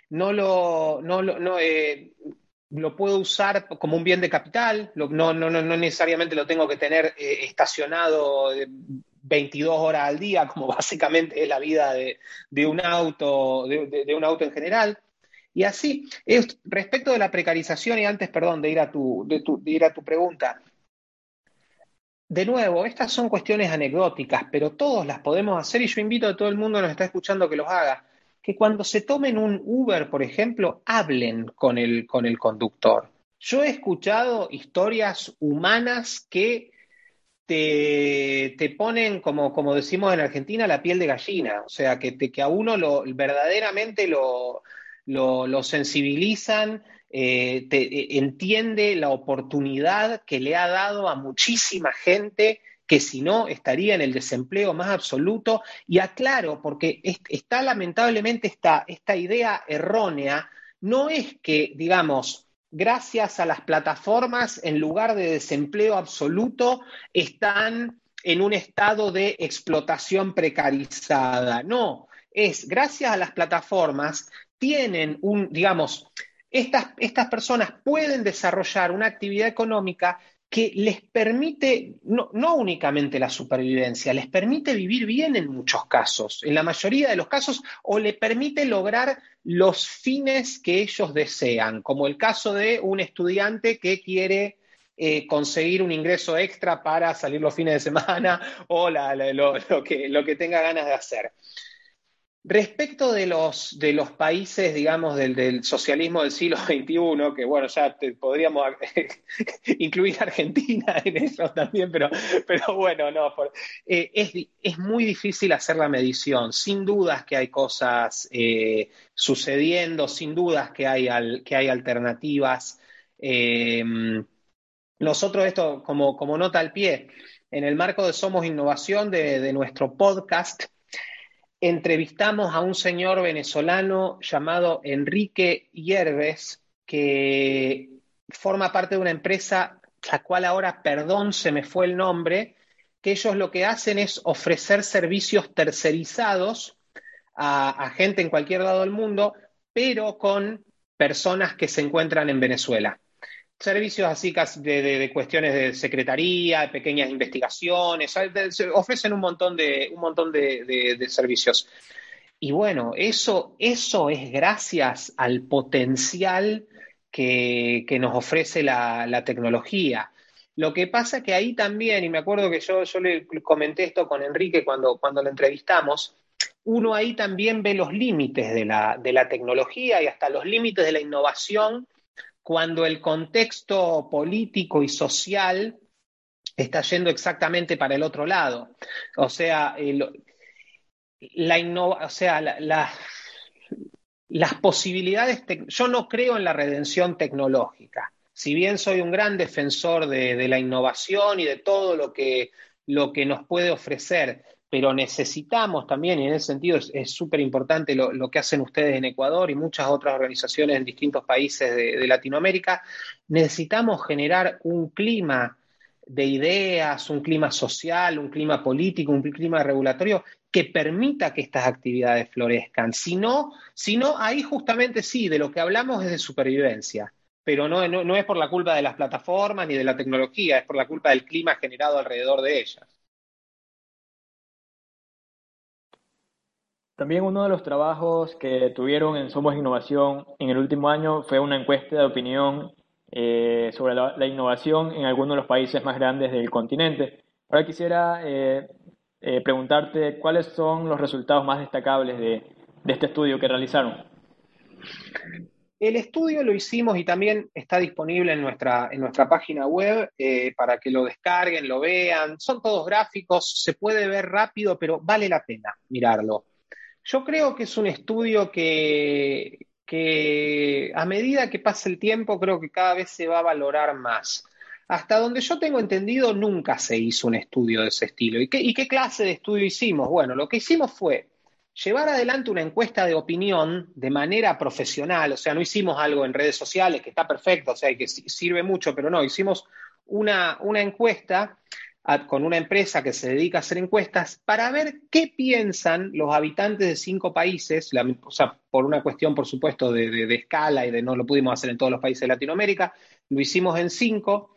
no lo, no, no, eh, lo puedo usar como un bien de capital, no, no, no, necesariamente lo tengo que tener eh, estacionado 22 horas al día, como básicamente es la vida de, un auto, de, un auto en general. Y así, respecto de la precarización, y antes, perdón, de ir a tu, de ir a tu pregunta, de nuevo, estas son cuestiones anecdóticas, pero todos las podemos hacer y yo invito a todo el mundo que nos está escuchando que los haga. Que cuando se tomen un Uber, por ejemplo, hablen con el, con el conductor. Yo he escuchado historias humanas que te, te ponen, como, como, decimos en Argentina, la piel de gallina. O sea, que, que a uno verdaderamente lo, lo sensibilizan eh, eh, entiende la oportunidad que le ha dado a muchísima gente que si no estaría en el desempleo más absoluto. Y aclaro, porque está lamentablemente esta, esta idea errónea, no es que, digamos, gracias a las plataformas, en lugar de desempleo absoluto, están en un estado de explotación precarizada. No, es gracias a las plataformas, tienen un, digamos, estas, personas pueden desarrollar una actividad económica que les permite, no, únicamente la supervivencia, les permite vivir bien en muchos casos, en la mayoría de los casos, o le permite lograr los fines que ellos desean, como el caso de un estudiante que quiere eh, conseguir un ingreso extra para salir los fines de semana o lo, que, lo que tenga ganas de hacer. Respecto de los, de los países, digamos, del, socialismo del siglo XXI, que bueno, ya podríamos incluir Argentina en eso también, pero, pero bueno, no, eh, es, es, muy difícil hacer la medición. Sin dudas que hay cosas eh, sucediendo, sin dudas que hay, que hay alternativas. Eh, nosotros esto, como, como nota al pie, en el marco de Somos Innovación de, de nuestro podcast, entrevistamos a un señor venezolano llamado Enrique Hierbes, que forma parte de una empresa, la cual ahora, perdón, se me fue el nombre, que ellos lo que hacen es ofrecer servicios tercerizados a, gente en cualquier lado del mundo, pero con personas que se encuentran en Venezuela servicios así de, de, cuestiones de secretaría, de pequeñas investigaciones, ofrecen un montón de, un montón de, servicios. Y bueno, eso, eso es gracias al potencial que, nos ofrece la, tecnología. Lo que pasa que ahí también, y me acuerdo que yo, yo le comenté esto con Enrique cuando, cuando lo entrevistamos, uno ahí también ve los límites de la, de la tecnología y hasta los límites de la innovación cuando el contexto político y social está yendo exactamente para el otro lado. O sea, la o sea, las posibilidades, yo no creo en la redención tecnológica. Si bien soy un gran defensor de, la innovación y de todo lo que, lo que nos puede ofrecer, pero necesitamos también, y en ese sentido es súper importante lo, que hacen ustedes en Ecuador y muchas otras organizaciones en distintos países de, Latinoamérica, necesitamos generar un clima de ideas, un clima social, un clima político, un clima regulatorio que permita que estas actividades florezcan. Si no, si no ahí justamente sí, de lo que hablamos es de supervivencia, pero no, no es por la culpa de las plataformas ni de la tecnología, es por la culpa del clima generado alrededor de ellas. También uno de los trabajos que tuvieron en Somos Innovación en el último año fue una encuesta de opinión eh, sobre la, innovación en algunos de los países más grandes del continente. Ahora quisiera eh, eh, preguntarte cuáles son los resultados más destacables de, este estudio que realizaron. El estudio lo hicimos y también está disponible en nuestra, en nuestra página web para que lo descarguen, lo vean. Son todos gráficos, se puede ver rápido, pero vale la pena mirarlo. Yo creo que es un estudio que, a medida que pasa el tiempo, creo que cada vez se va a valorar más. Hasta donde yo tengo entendido, nunca se hizo un estudio de ese estilo. ¿Y qué, ¿Y qué, clase de estudio hicimos? Bueno, lo que hicimos fue llevar adelante una encuesta de opinión de manera profesional, o sea, no hicimos algo en redes sociales, que está perfecto, o sea, que sirve mucho, pero no, hicimos una, una encuesta con una empresa que se dedica a hacer encuestas para ver qué piensan los habitantes de cinco países, o sea, por una cuestión, por supuesto, de, escala y de no lo pudimos hacer en todos los países de Latinoamérica, lo hicimos en cinco,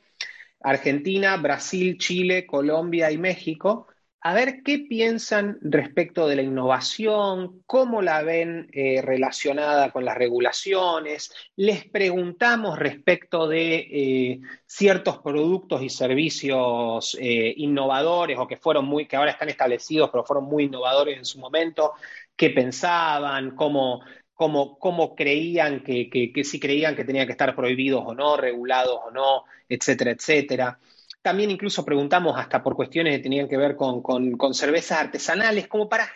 Argentina, Brasil, Chile, Colombia y México, a ver qué piensan respecto de la innovación, cómo la ven eh, relacionada con las regulaciones. Les preguntamos respecto de eh, ciertos productos y servicios eh, innovadores o que fueron muy, que ahora están establecidos, pero fueron muy innovadores en su momento, qué pensaban, cómo, cómo, creían que, que si creían que tenían que estar prohibidos o no, regulados o no, etcétera, etcétera. También incluso preguntamos hasta por cuestiones que tenían que ver con, cervezas artesanales, como para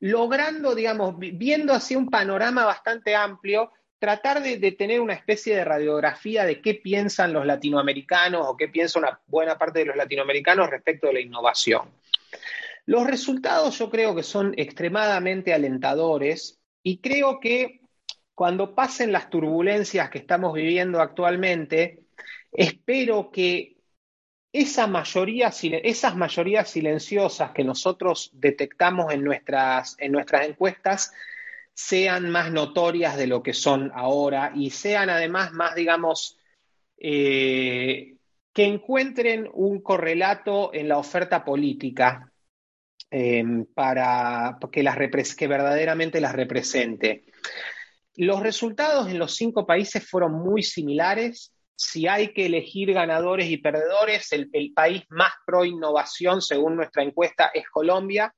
logrando, digamos, viendo así un panorama bastante amplio, tratar de, tener una especie de radiografía de qué piensan los latinoamericanos o qué piensa una buena parte de los latinoamericanos respecto de la innovación. Los resultados yo creo que son extremadamente alentadores y creo que cuando pasen las turbulencias que estamos viviendo actualmente, Espero que esas mayorías silenciosas que nosotros detectamos en nuestras, en nuestras encuestas sean más notorias de lo que son ahora y sean además más, digamos, eh, que encuentren un correlato en la oferta política em, para que, las, que verdaderamente las represente. Los resultados en los cinco países fueron muy similares si hay que elegir ganadores y perdedores, el, país más pro innovación, según nuestra encuesta, es Colombia.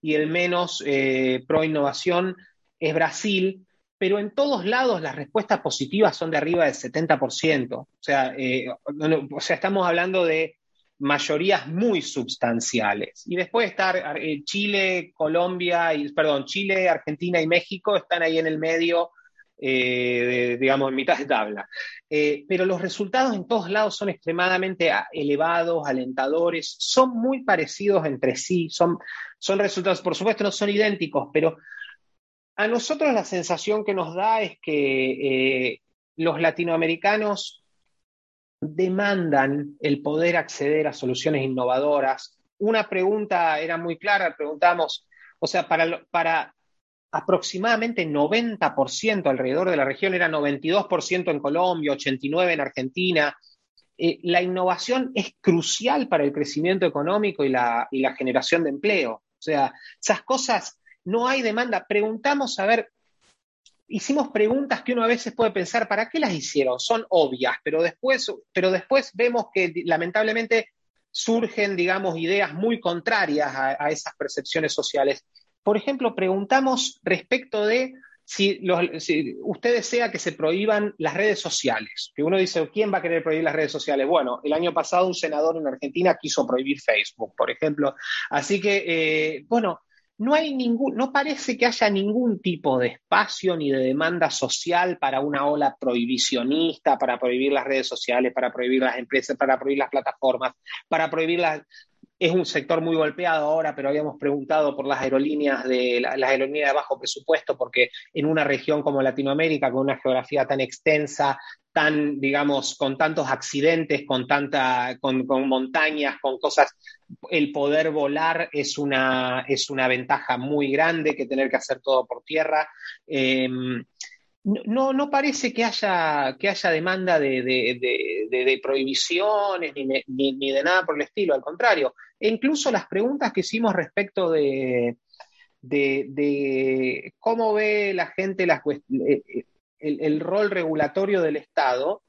y el menos eh, pro innovación es Brasil, pero en todos lados las respuestas positivas son de arriba del 70%. O sea, eh, o sea estamos hablando de mayorías muy sustanciales. Y después estar eh, Chile, Colombia, y, perdón, Chile, Argentina y México están ahí en el medio, eh, digamos, en mitad de tabla. Eh, pero los resultados en todos lados son extremadamente elevados, alentadores, son muy parecidos entre sí, son, son resultados, por supuesto, no son idénticos, pero a nosotros la sensación que nos da es que los latinoamericanos demandan el poder acceder a soluciones innovadoras. Una pregunta era muy clara, preguntamos, o sea, para aproximadamente 90% alrededor de la región, era 92% en Colombia, 89% en Argentina. Eh, la innovación es crucial para el crecimiento económico y la, y la generación de empleo. O sea, esas cosas, no hay demanda. Preguntamos, a ver, hicimos preguntas que uno a veces puede pensar, ¿para qué las hicieron? Son obvias, pero después, pero después vemos que lamentablemente surgen, digamos, ideas muy contrarias a, esas percepciones sociales. Por ejemplo, preguntamos respecto de si, usted desea que se prohíban las redes sociales, que uno dice, ¿quién va a querer prohibir las redes sociales? Bueno, el año pasado un senador en Argentina quiso prohibir Facebook, por ejemplo. Así que, eh, bueno, no hay ningún, no parece que haya ningún tipo de espacio ni de demanda social para una ola prohibicionista, para prohibir las redes sociales, para prohibir las empresas, para prohibir las plataformas, para prohibir las, es un sector muy golpeado ahora, pero habíamos preguntado por las aerolíneas de las aerolíneas de bajo presupuesto, porque en una región como Latinoamérica, con una geografía tan extensa, tan, digamos, con tantos accidentes, con tanta, con, montañas, con cosas, el poder volar es una, es una ventaja muy grande que tener que hacer todo por tierra. Em, no, no parece que haya, que haya demanda de, prohibiciones ni, de nada por el estilo, al contrario. E incluso las preguntas que hicimos respecto de, cómo ve la gente eh, eh, el, rol regulatorio del Estado,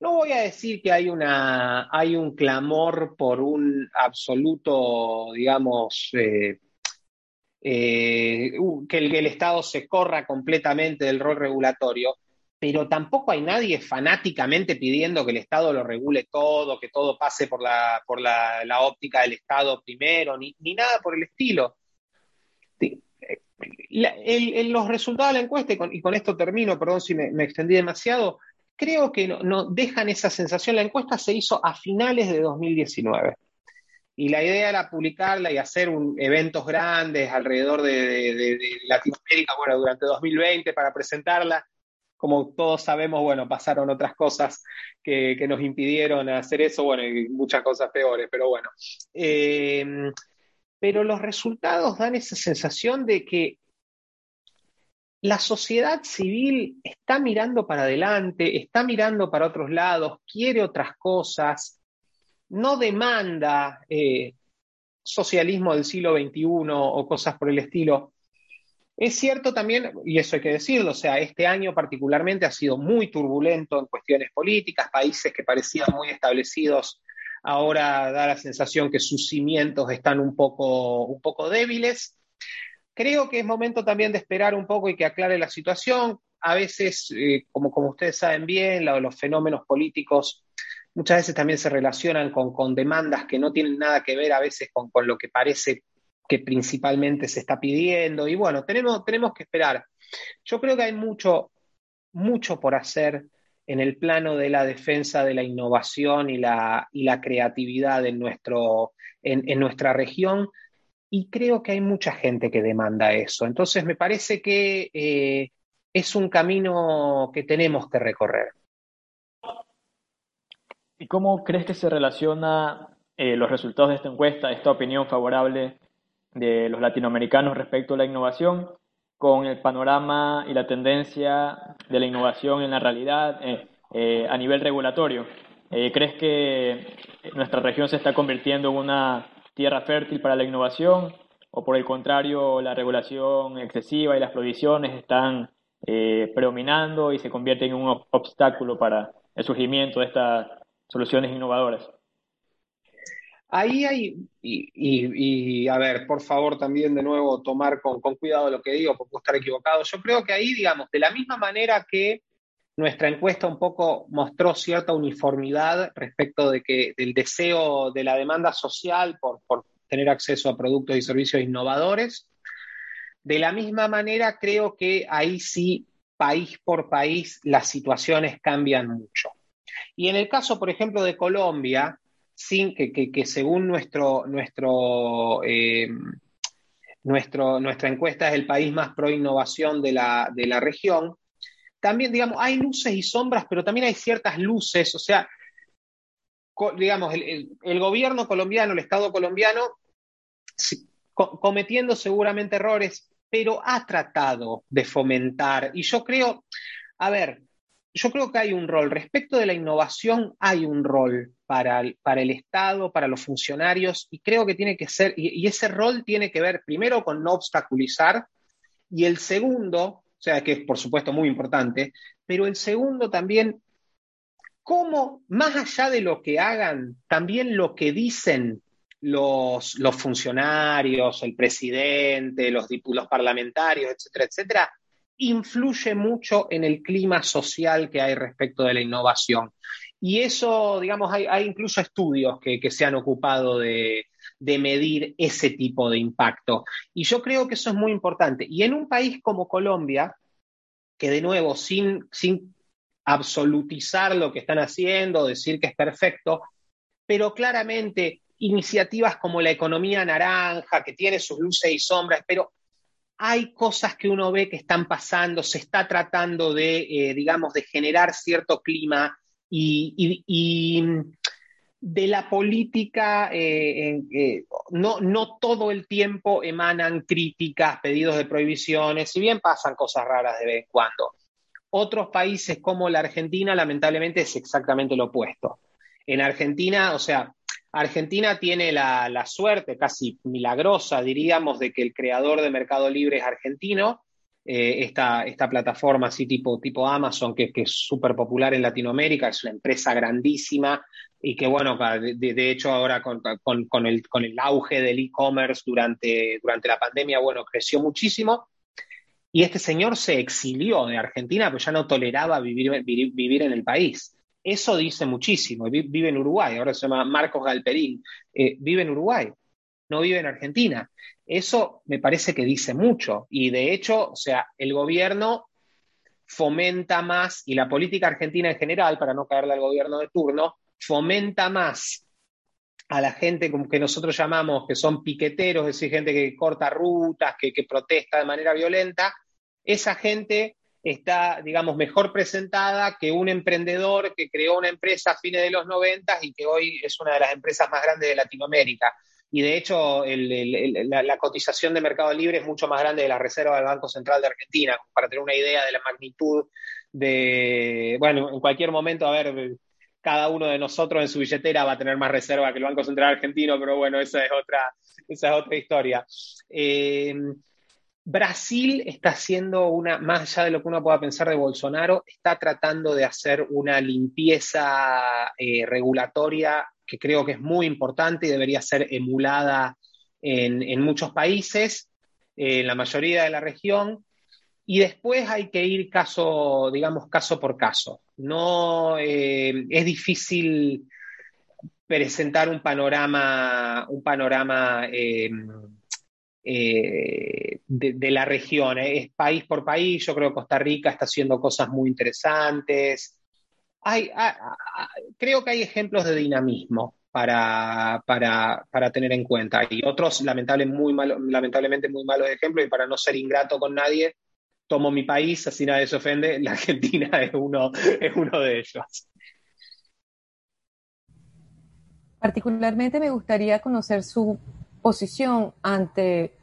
no voy a decir que hay, un clamor por un absoluto, digamos, eh, eh, que, el, Estado se corra completamente del rol regulatorio, pero tampoco hay nadie fanáticamente pidiendo que el Estado lo regule todo, que todo pase por la, por la, óptica del Estado primero, ni, nada por el estilo. En los resultados de la encuesta, y con, esto termino, perdón si me, extendí demasiado, creo que no, dejan esa sensación. La encuesta se hizo a finales de 2019. Y la idea era publicarla y hacer eventos grandes alrededor de, Latinoamérica, bueno, durante 2020 para presentarla. Como todos sabemos, bueno, pasaron otras cosas que, nos impidieron hacer eso, bueno, y muchas cosas peores, pero bueno. Eh, pero los resultados dan esa sensación de que la sociedad civil está mirando para adelante, está mirando para otros lados, quiere otras cosas, no demanda eh, socialismo del siglo XXI o cosas por el estilo. Es cierto también, y eso hay que decirlo, o sea, este año particularmente ha sido muy turbulento en cuestiones políticas, países que parecían muy establecidos ahora da la sensación que sus cimientos están un poco, un poco débiles. Creo que es momento también de esperar un poco y que aclare la situación. A veces, eh, como, como ustedes saben bien, los fenómenos políticos muchas veces también se relacionan con, demandas que no tienen nada que ver a veces con, lo que parece que principalmente se está pidiendo. Y bueno, tenemos, tenemos que esperar. Yo creo que hay mucho, mucho por hacer en el plano de la defensa de la innovación y la, y la creatividad en, nuestro, en, nuestra región. Y creo que hay mucha gente que demanda eso. Entonces, me parece que eh, es un camino que tenemos que recorrer. ¿Y cómo crees que se relaciona eh, los resultados de esta encuesta, esta opinión favorable de los latinoamericanos respecto a la innovación, con el panorama y la tendencia de la innovación en la realidad eh, eh, a nivel regulatorio? ¿Crees que nuestra región se está convirtiendo en una tierra fértil para la innovación o por el contrario la regulación excesiva y las prohibiciones están predominando y se convierten en un obstáculo para el surgimiento de esta soluciones innovadoras? Ahí hay, y, a ver, por favor también de nuevo tomar con, cuidado lo que digo, porque puedo estar equivocado. Yo creo que ahí, digamos, de la misma manera que nuestra encuesta un poco mostró cierta uniformidad respecto de que, del deseo de la demanda social por, por tener acceso a productos y servicios innovadores. De la misma manera, creo que ahí sí, país por país, las situaciones cambian mucho. Y en el caso, por ejemplo, de Colombia, sin que, según nuestro, nuestro, eh, nuestro, nuestra encuesta es el país más pro innovación de la, de la región, también, digamos, hay luces y sombras, pero también hay ciertas luces, o sea, digamos, el, gobierno colombiano, el Estado colombiano, cometiendo seguramente errores, pero ha tratado de fomentar, y yo creo, a ver, yo creo que hay un rol, respecto de la innovación, hay un rol para el, para el Estado, para los funcionarios, y creo que tiene que ser, y, ese rol tiene que ver primero con no obstaculizar, y el segundo, o sea, que es por supuesto muy importante, pero el segundo también, cómo, más allá de lo que hagan, también lo que dicen los, los funcionarios, el presidente, los, los parlamentarios, etcétera, etcétera, influye mucho en el clima social que hay respecto de la innovación. Y eso, digamos, hay, incluso estudios que, se han ocupado de, medir ese tipo de impacto. Y yo creo que eso es muy importante. Y en un país como Colombia, que de nuevo, sin, sin absolutizar lo que están haciendo, decir que es perfecto, pero claramente iniciativas como la economía naranja, que tiene sus luces y sombras, pero hay cosas que uno ve que están pasando, se está tratando de, eh, digamos, de generar cierto clima y, de la política, eh, no, no todo el tiempo emanan críticas, pedidos de prohibiciones, si bien pasan cosas raras de vez en cuando. Otros países como la Argentina, lamentablemente, es exactamente lo opuesto. En Argentina, o sea, Argentina tiene la, suerte, casi milagrosa, diríamos, de que el creador de Mercado Libre es argentino. Eh, esta, plataforma así tipo, Amazon, que, es súper popular en Latinoamérica, es una empresa grandísima y que, bueno, de, hecho ahora con, el, auge del e-commerce durante, la pandemia, bueno, creció muchísimo. Y este señor se exilió de Argentina, pero ya no toleraba vivir, vivir en el país. Eso dice muchísimo. Vive en Uruguay, ahora se llama Marcos Galperín. Eh, vive en Uruguay, no vive en Argentina. Eso me parece que dice mucho. Y de hecho, o sea, el gobierno fomenta más, y la política argentina en general, para no caerle al gobierno de turno, fomenta más a la gente que nosotros llamamos que son piqueteros, es decir, gente que corta rutas, que, que protesta de manera violenta, esa gente está, digamos, mejor presentada que un emprendedor que creó una empresa a fines de los 90 y que hoy es una de las empresas más grandes de Latinoamérica. Y de hecho, la, cotización de Mercado Libre es mucho más grande de la reserva del Banco Central de Argentina, para tener una idea de la magnitud de, bueno, en cualquier momento, a ver, cada uno de nosotros en su billetera va a tener más reserva que el Banco Central argentino, pero bueno, esa es otra, esa es otra historia. Eh, Brasil está haciendo una, más allá de lo que uno pueda pensar de Bolsonaro, está tratando de hacer una limpieza eh, regulatoria que creo que es muy importante y debería ser emulada en, muchos países, en la mayoría de la región. Y después hay que ir caso, digamos, caso por caso. No eh, es difícil presentar un panorama, un panorama eh, de, la región. ¿eh? Es país por país. Yo creo que Costa Rica está haciendo cosas muy interesantes. Hay, creo que hay ejemplos de dinamismo para, para, tener en cuenta. Y otros lamentable, muy lamentablemente muy malos ejemplos. Y para no ser ingrato con nadie, tomo mi país, así nadie se ofende. La Argentina es uno, es uno de ellos. Particularmente me gustaría conocer su posición ante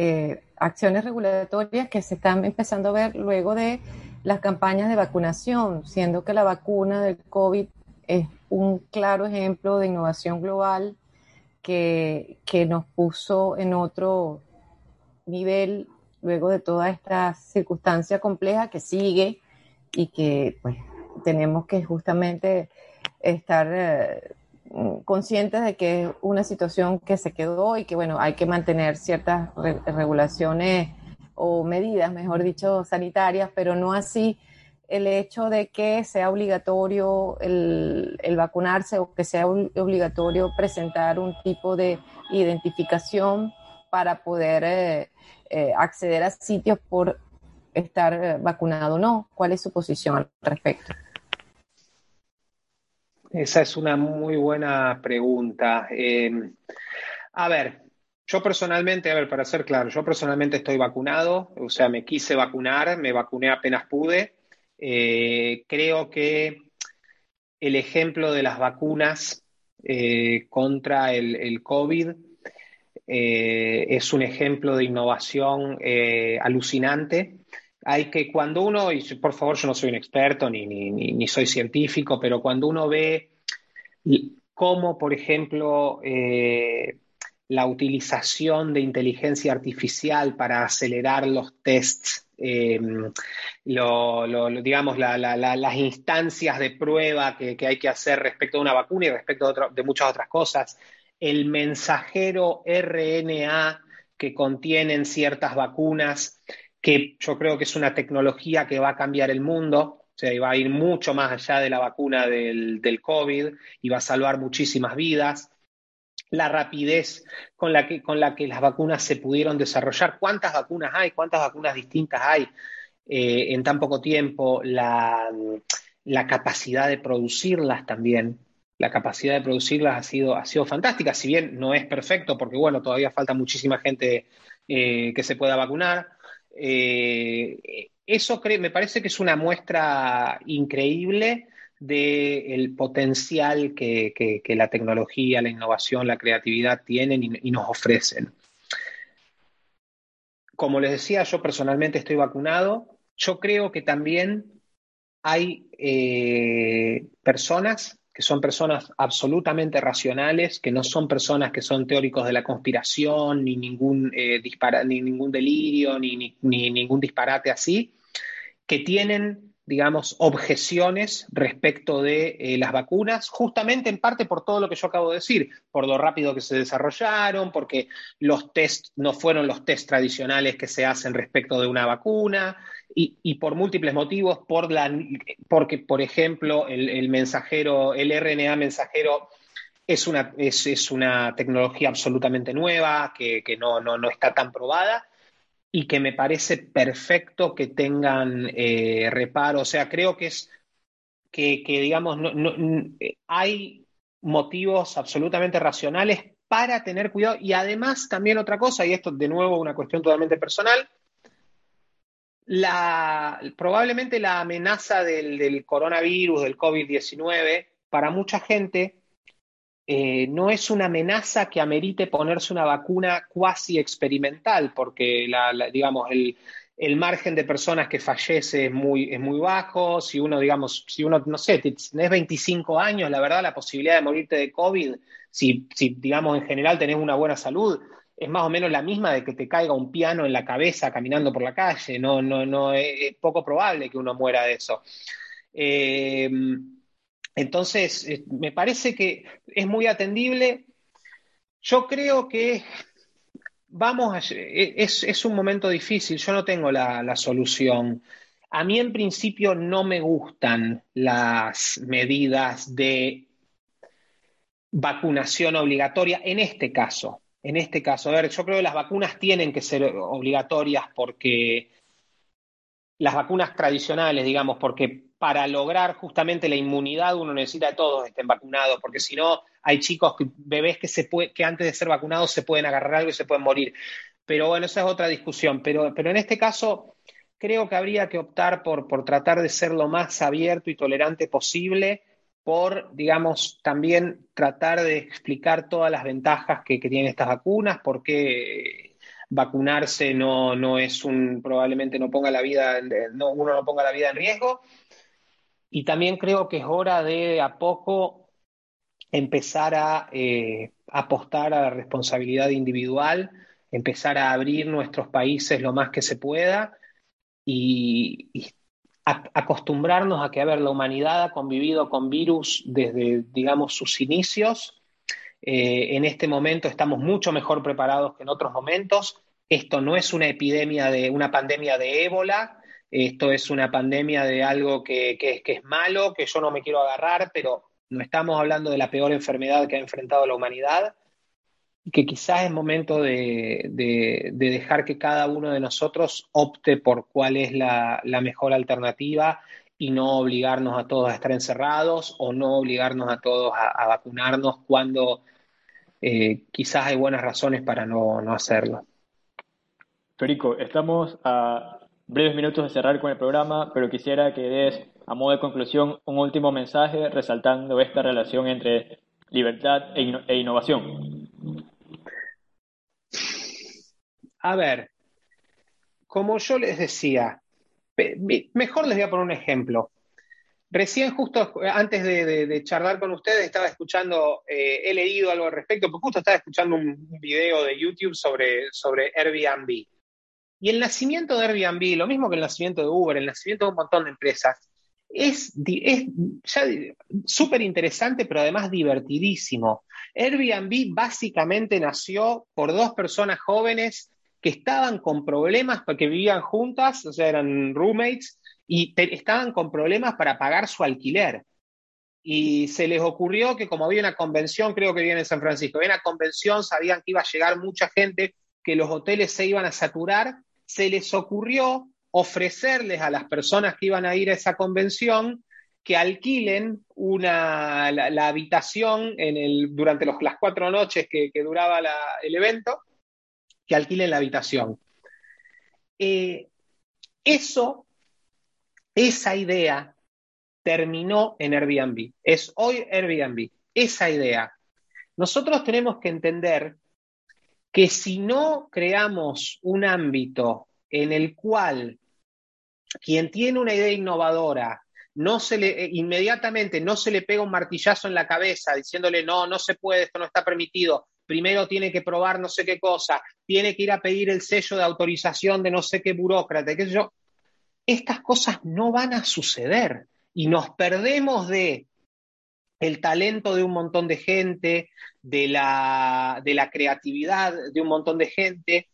eh, acciones regulatorias que se están empezando a ver luego de las campañas de vacunación, siendo que la vacuna del COVID es un claro ejemplo de innovación global que, que nos puso en otro nivel luego de toda esta circunstancia compleja que sigue y que pues tenemos que justamente estar eh, conscientes de que es una situación que se quedó y que, bueno, hay que mantener ciertas regulaciones o medidas, mejor dicho, sanitarias, pero no así el hecho de que sea obligatorio el, vacunarse o que sea obligatorio presentar un tipo de identificación para poder eh, eh, acceder a sitios por estar vacunado o no. ¿Cuál es su posición al respecto? Esa es una muy buena pregunta. a ver, yo personalmente, a ver, para ser claro, yo personalmente estoy vacunado, o sea, me quise vacunar, me vacuné apenas pude. Eh, creo que el ejemplo de las vacunas eh, contra el, COVID eh, es un ejemplo de innovación alucinante. Hay que, cuando uno, y por favor, yo no soy un experto ni, ni, soy científico, pero cuando uno ve cómo, por ejemplo, la utilización de inteligencia artificial para acelerar los tests, eh, digamos, las instancias de prueba que, hay que hacer respecto a una vacuna y respecto de, muchas otras cosas, el mensajero RNA que contienen ciertas vacunas, que yo creo que es una tecnología que va a cambiar el mundo, o sea, va a ir mucho más allá de la vacuna del, COVID y va a salvar muchísimas vidas la rapidez con la, que, con la que las vacunas se pudieron desarrollar, cuántas vacunas hay, cuántas vacunas distintas hay eh, en tan poco tiempo, la, capacidad de producirlas también. La capacidad de producirlas ha sido, ha sido fantástica, si bien no es perfecto, porque bueno, todavía falta muchísima gente eh, que se pueda vacunar. Eh, eso me parece que es una muestra increíble del potencial que, la tecnología, la innovación, la creatividad tienen y, nos ofrecen. Como les decía, yo personalmente estoy vacunado. Yo creo que también hay eh, personas que son personas absolutamente racionales, que no son personas que son teóricos de la conspiración, ni ningún, eh, ni ningún delirio, ni, ni ningún disparate así, que tienen digamos, objeciones respecto de eh, las vacunas, justamente en parte por todo lo que yo acabo de decir, por lo rápido que se desarrollaron, porque los test no fueron los test tradicionales que se hacen respecto de una vacuna, y, por múltiples motivos, por la, porque, por ejemplo, el, mensajero, el RNA mensajero es una, es, una tecnología absolutamente nueva, que, no, no, no está tan probada y que me parece perfecto que tengan eh, reparo. O sea, creo que es que, digamos, hay motivos absolutamente racionales para tener cuidado. Y además, también otra cosa, y esto de nuevo una cuestión totalmente personal, la, probablemente la amenaza del, del coronavirus, del COVID-19, para mucha gente eh, no es una amenaza que amerite ponerse una vacuna cuasi experimental, porque digamos, el, margen de personas que fallece es muy, es muy bajo. Si uno, digamos, si uno, no sé, tenés 25 años, la verdad, la posibilidad de morirte de COVID, si, si, digamos, en general tenés una buena salud, es más o menos la misma de que te caiga un piano en la cabeza caminando por la calle. No, no, no, es, poco probable que uno muera de eso. Eh, entonces, me parece que es muy atendible. Yo creo que vamos a, e, es, un momento difícil, yo no tengo la, solución. A mí en principio no me gustan las medidas de vacunación obligatoria en este caso. En este caso, a ver, yo creo que las vacunas tienen que ser obligatorias porque las vacunas tradicionales, digamos, porque para lograr justamente la inmunidad uno necesita que todos estén vacunados, porque si no hay chicos, bebés que, se que antes de ser vacunados se pueden agarrar algo y se pueden morir. Pero bueno, esa es otra discusión. Pero, pero en este caso creo que habría que optar por, por tratar de ser lo más abierto y tolerante posible, por, digamos, también tratar de explicar todas las ventajas que, tienen estas vacunas, porque vacunarse no, no es un, probablemente no ponga la vida, no, uno no ponga la vida en riesgo. Y también creo que es hora de a poco empezar a eh, apostar a la responsabilidad individual, empezar a abrir nuestros países lo más que se pueda y, acostumbrarnos a que, a la humanidad ha convivido con virus desde, digamos, sus inicios. Eh, en este momento estamos mucho mejor preparados que en otros momentos. Esto no es una epidemia de una pandemia de ébola, esto es una pandemia de algo que, que, es malo, que yo no me quiero agarrar, pero no estamos hablando de la peor enfermedad que ha enfrentado la humanidad que quizás es momento de, dejar que cada uno de nosotros opte por cuál es la, mejor alternativa y no obligarnos a todos a estar encerrados o no obligarnos a todos a, vacunarnos cuando eh, quizás hay buenas razones para no, hacerlo. Federico, estamos a breves minutos de cerrar con el programa, pero quisiera que des a modo de conclusión un último mensaje resaltando esta relación entre libertad e, e innovación. A ver, como yo les decía, mejor les voy a poner un ejemplo. Recién, justo antes de, charlar con ustedes, estaba escuchando, eh, he leído algo al respecto, pero justo estaba escuchando un, video de YouTube sobre, sobre Airbnb. Y el nacimiento de Airbnb, lo mismo que el nacimiento de Uber, el nacimiento de un montón de empresas, es, es súper interesante, pero además divertidísimo. Airbnb básicamente nació por dos personas jóvenes que estaban con problemas porque vivían juntas, o sea, eran roommates, y estaban con problemas para pagar su alquiler. Y se les ocurrió que como había una convención, creo que viene en San Francisco, había una convención, sabían que iba a llegar mucha gente, que los hoteles se iban a saturar, se les ocurrió ofrecerles a las personas que iban a ir a esa convención que alquilen una, la, habitación en el, durante los, las cuatro noches que, duraba el evento que alquilen la habitación. Eh, eso, esa idea terminó en Airbnb. Es hoy Airbnb. Esa idea. Nosotros tenemos que entender que si no creamos un ámbito en el cual quien tiene una idea innovadora no se le eh, inmediatamente no se le pega un martillazo en la cabeza diciéndole no, no se puede, esto no está permitido, primero tiene que probar no sé qué cosa, tiene que ir a pedir el sello de autorización de no sé qué burócrata, qué sé yo. Estas cosas no van a suceder y nos perdemos de el talento de un montón de gente, de la, de la creatividad de un montón de gente,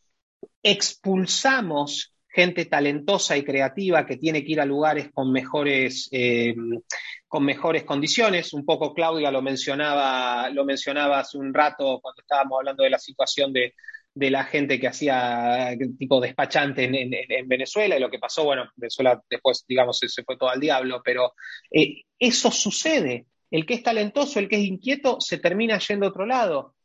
expulsamos gente talentosa y creativa que tiene que ir a lugares con mejores, eh, con mejores condiciones. Un poco Claudia lo mencionaba, lo mencionaba hace un rato cuando estábamos hablando de la situación de, la gente que hacía tipo despachante en, Venezuela y lo que pasó, bueno, Venezuela después, digamos, se, fue todo al diablo, pero eh, eso sucede. El que es talentoso, el que es inquieto, se termina yendo a otro lado.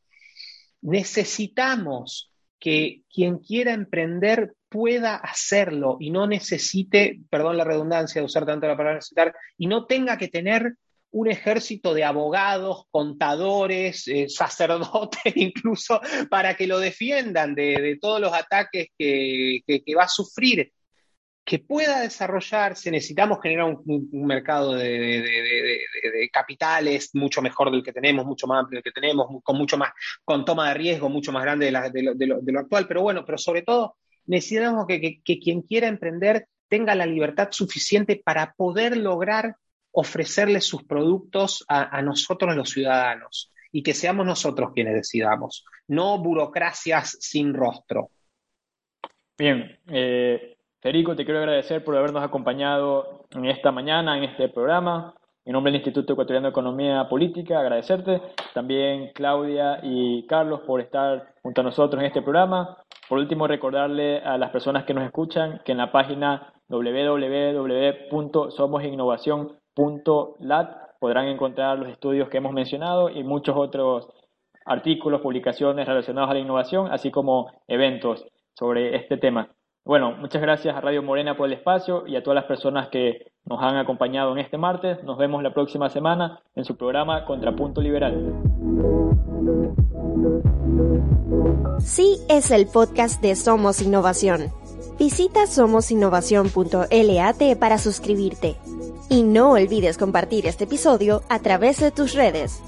Necesitamos que quien quiera emprender pueda hacerlo y no necesite, perdón la redundancia de usar tanto la palabra necesitar, y no tenga que tener un ejército de abogados, contadores, eh, sacerdotes incluso, para que lo defiendan de, todos los ataques que, va a sufrir. Que pueda desarrollarse, necesitamos generar un, mercado de, capitales mucho mejor del que tenemos, mucho más amplio del que tenemos, con mucho más, con toma de riesgo mucho más grande de, lo, actual, pero bueno, pero sobre todo necesitamos que, quien quiera emprender tenga la libertad suficiente para poder lograr ofrecerle sus productos a, nosotros los ciudadanos y que seamos nosotros quienes decidamos, no burocracias sin rostro. Bien, eh, Federico, te quiero agradecer por habernos acompañado en esta mañana, en este programa. En nombre del Instituto Ecuatoriano de Economía Política, agradecerte. También Claudia y Carlos por estar junto a nosotros en este programa. Por último, recordarle a las personas que nos escuchan que en la página www.somosinnovación.lat podrán encontrar los estudios que hemos mencionado y muchos otros artículos, publicaciones relacionados a la innovación, así como eventos sobre este tema. Bueno, muchas gracias a Radio Morena por el espacio y a todas las personas que nos han acompañado en este martes. Nos vemos la próxima semana en su programa Contrapunto Liberal. Sí es el podcast de Somos Innovación. Visita somosinnovación.lat para suscribirte. Y no olvides compartir este episodio a través de tus redes.